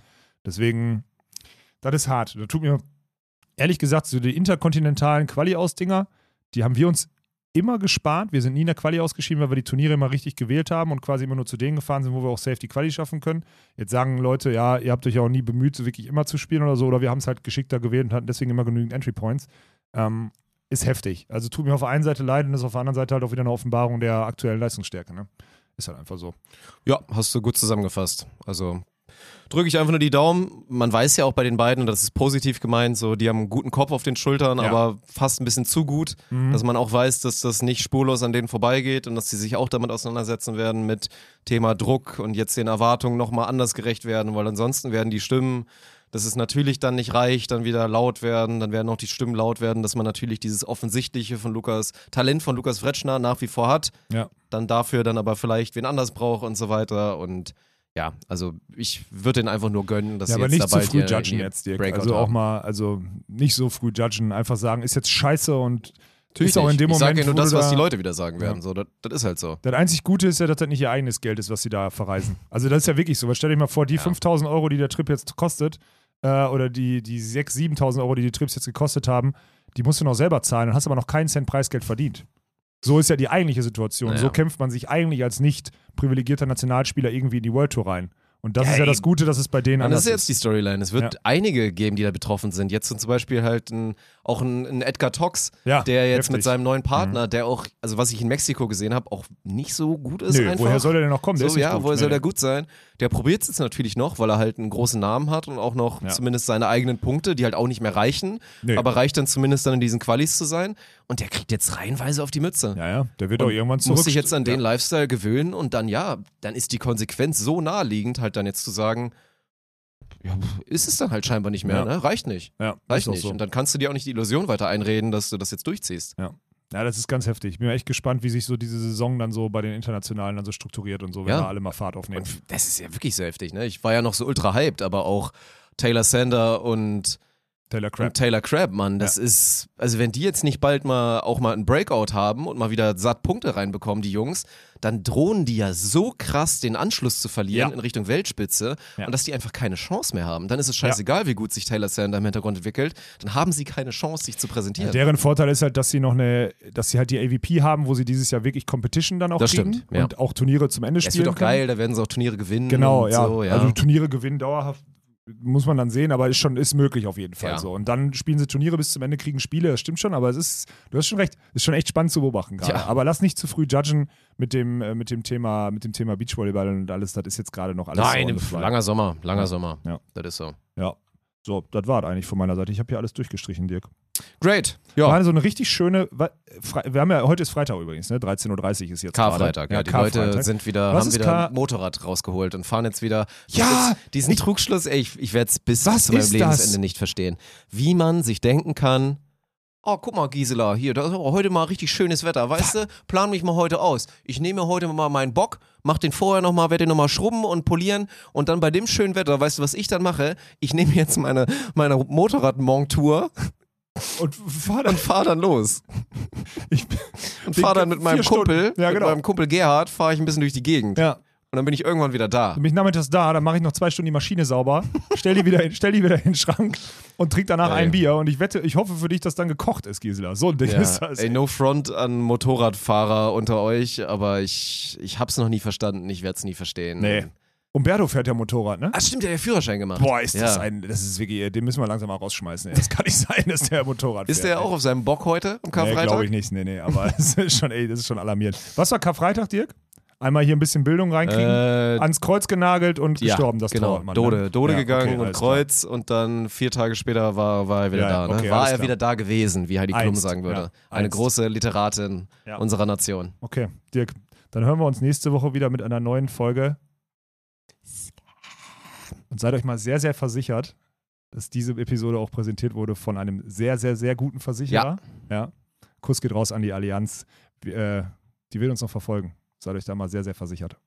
Deswegen, das ist hart. Da tut mir, ehrlich gesagt, so die interkontinentalen Quali-Aus-Dinger, die haben wir uns immer gespart. Wir sind nie in der Quali ausgeschieden, weil wir die Turniere immer richtig gewählt haben und quasi immer nur zu denen gefahren sind, wo wir auch safe die Quali schaffen können. Jetzt sagen Leute, ja, ihr habt euch ja auch nie bemüht, so wirklich immer zu spielen oder so, oder wir haben es halt geschickter gewählt und hatten deswegen immer genügend Entry Points. Ähm, ist heftig. Also tut mir auf der einen Seite leid und ist auf der anderen Seite halt auch wieder eine Offenbarung der aktuellen Leistungsstärke. Ne? Ist halt einfach so. Ja, hast du gut zusammengefasst. Also drücke ich einfach nur die Daumen. Man weiß ja auch bei den beiden, und das ist positiv gemeint, so die haben einen guten Kopf auf den Schultern, Ja. aber fast ein bisschen zu gut, Mhm. dass man auch weiß, dass das nicht spurlos an denen vorbeigeht und dass sie sich auch damit auseinandersetzen werden mit Thema Druck und jetzt den Erwartungen nochmal anders gerecht werden, weil ansonsten werden die Stimmen, dass es natürlich dann nicht reicht, dann wieder laut werden, dann werden auch die Stimmen laut werden, dass man natürlich dieses Offensichtliche von Lukas, Talent von Lukas Fretschner nach wie vor hat, Ja. dann dafür dann aber vielleicht wen anders braucht und so weiter und ja, also ich würde den einfach nur gönnen, dass Ja, sie aber jetzt nicht da zu früh judgen jetzt, Dirk. Breakout Also auch mal, also nicht so früh judgen, einfach sagen, ist jetzt scheiße und Natürlich ist auch in dem ich Moment, sage ja nur das, was die Leute wieder sagen werden. Ja. So, das, das ist halt so. Das einzig Gute ist ja, dass das nicht ihr eigenes Geld ist, was sie da verreisen. Also das ist ja wirklich so. Weil stell dir mal vor, die Ja. 5000 Euro, die der Trip jetzt kostet, äh, oder die, die 6.000, 7.000 Euro, die die Trips jetzt gekostet haben, die musst du noch selber zahlen und hast aber noch keinen Cent Preisgeld verdient. So ist ja die eigentliche Situation. Naja. So kämpft man sich eigentlich als nicht privilegierter Nationalspieler irgendwie in die World Tour rein. Und das Ja, ist ja das Gute, dass es bei denen Und das anders ist jetzt die Storyline. Es wird Ja. einige geben, die da betroffen sind. Jetzt sind zum Beispiel halt ein, auch ein, ein Edgar Tox, Ja, der jetzt heftig. Mhm. mit seinem neuen Partner, der auch, also was ich in Mexiko gesehen habe, auch nicht so gut ist Nö, einfach. woher soll der denn noch kommen? Der so, ja, gut. woher soll Nee. der gut sein? Der probiert es jetzt natürlich noch, weil er halt einen großen Namen hat und auch noch Ja. zumindest seine eigenen Punkte, die halt auch nicht mehr reichen, Nee. aber reicht dann zumindest dann in diesen Qualis zu sein. Und der kriegt jetzt reihenweise auf die Mütze. Ja, ja, der wird auch Und irgendwann zurück. muss sich jetzt an den ja. Lifestyle gewöhnen und dann ja, dann ist die Konsequenz so naheliegend, halt dann jetzt zu sagen, ja, ist es dann halt scheinbar nicht mehr, Ja. ne? Reicht nicht. Ja, Reicht nicht. so. Und dann kannst du dir auch nicht die Illusion weiter einreden, dass du das jetzt durchziehst. Ja, das ist ganz heftig. Ich bin echt gespannt, wie sich so diese Saison dann so bei den Internationalen dann so strukturiert und so, wenn Ja. wir alle mal Fahrt aufnehmen. Und das ist ja wirklich so heftig, ne? Ich war ja noch so ultra hyped, aber auch Taylor Sander und, Taylor Crab. und Taylor Crabb, Mann, das ist, also wenn die jetzt nicht bald mal auch mal einen Breakout haben und mal wieder satt Punkte reinbekommen, die Jungs, dann drohen die ja so krass den Anschluss zu verlieren Ja. in Richtung Weltspitze Ja. und dass die einfach keine Chance mehr haben. Dann ist es scheißegal, wie gut sich Taylor Sander im Hintergrund entwickelt, dann haben sie keine Chance, sich zu präsentieren. Deren Vorteil ist halt, dass sie noch eine, dass sie halt die AVP haben, wo sie dieses Jahr wirklich Competition dann auch Das kriegen stimmt, ja. und auch Turniere zum Ende es spielen wird auch geil, da werden sie auch Turniere gewinnen. Genau, ja. So, ja. Also Turniere gewinnen dauerhaft muss man dann sehen, aber ist schon ist möglich auf jeden Fall Ja. so. Und dann spielen sie Turniere bis zum Ende, kriegen Spiele, das stimmt schon, aber es ist, du hast schon recht, ist schon echt spannend zu beobachten gerade. Ja. Aber lass nicht zu früh judgen mit dem, äh, mit dem Thema, mit dem Thema Beachvolleyball und alles, das ist jetzt gerade noch alles Nein, so langer Sommer, langer Ja. Sommer. Ja. Das ist so. Ja. So, das war eigentlich von meiner Seite. Ich habe hier alles durchgestrichen, Dirk. Great. War Ja. so eine richtig schöne. Wir haben ja, heute ist Freitag übrigens, ne? 13.30 Uhr ist jetzt. Karfreitag, gerade. ja. Die Karfreitag. Leute sind wieder, Was haben wieder Kar- Motorrad rausgeholt und fahren jetzt wieder. Ja, Jetzt diesen Trugschluss, ey, ich, ich werde es bis zu meinem Lebensende das? nicht verstehen. Wie man sich denken kann, oh, guck mal, Gisela, hier, da ist aber heute mal richtig schönes Wetter, weißt du? Plan mich mal heute aus. Ich nehme heute mal meinen Bock, mach den vorher nochmal, werde den nochmal schrubben und polieren und dann bei dem schönen Wetter, weißt du, was ich dann mache? Ich nehme jetzt meine, meine Motorrad-Montour Und fahr dann. <laughs> und fahre dann los. Ich, Und fahre dann mit meinem. Kumpel, Ja, genau. mit meinem Kumpel Gerhard, fahre ich ein bisschen durch die Gegend. ja. Und dann bin ich irgendwann wieder da. Bin ich nachmittags da, dann mache ich noch zwei Stunden die Maschine sauber, stell die wieder, in, stell die wieder in den Schrank und trink danach Ey. ein Bier. Und ich wette, ich hoffe für dich, dass dann gekocht ist, Gisela. So ein Ding Ja, ist das. ey, no front an Motorradfahrer unter euch, aber ich, ich hab's noch nie verstanden, ich werde es nie verstehen. Nee. Umberto fährt ja Motorrad, ne? Ah, stimmt, der hat ja Führerschein gemacht. Boah, ist das ja. ein, das ist wirklich, den müssen wir langsam mal rausschmeißen. Ey. Das kann nicht <laughs> sein, dass der Motorrad Ist fährt. der auch auf seinem Bock heute am Nee, Karfreitag? glaube ich nicht. Nee, nee, aber <laughs> das ist schon, ey, das ist schon alarmierend. Was war Karfreitag, Dirk? Einmal hier ein bisschen Bildung reinkriegen, Äh, ans Kreuz genagelt und ja, gestorben, das genau. Torwart, Dode, ne? Dode Ja, gegangen okay, und alles klar. Kreuz und dann vier Tage später war, war er wieder Ja, da. Ne? okay, war er klar. wieder da gewesen, wie Heidi Klum Einst, sagen würde. Eine einst. große Literatin unserer Nation. Okay, Dirk, dann hören wir uns nächste Woche wieder mit einer neuen Folge. Und seid euch mal sehr, sehr versichert, dass diese Episode auch präsentiert wurde von einem sehr, sehr, sehr guten Versicherer. Ja. Kuss geht raus an die Allianz. Äh, die will uns noch verfolgen. Seid euch da mal sehr, sehr versichert.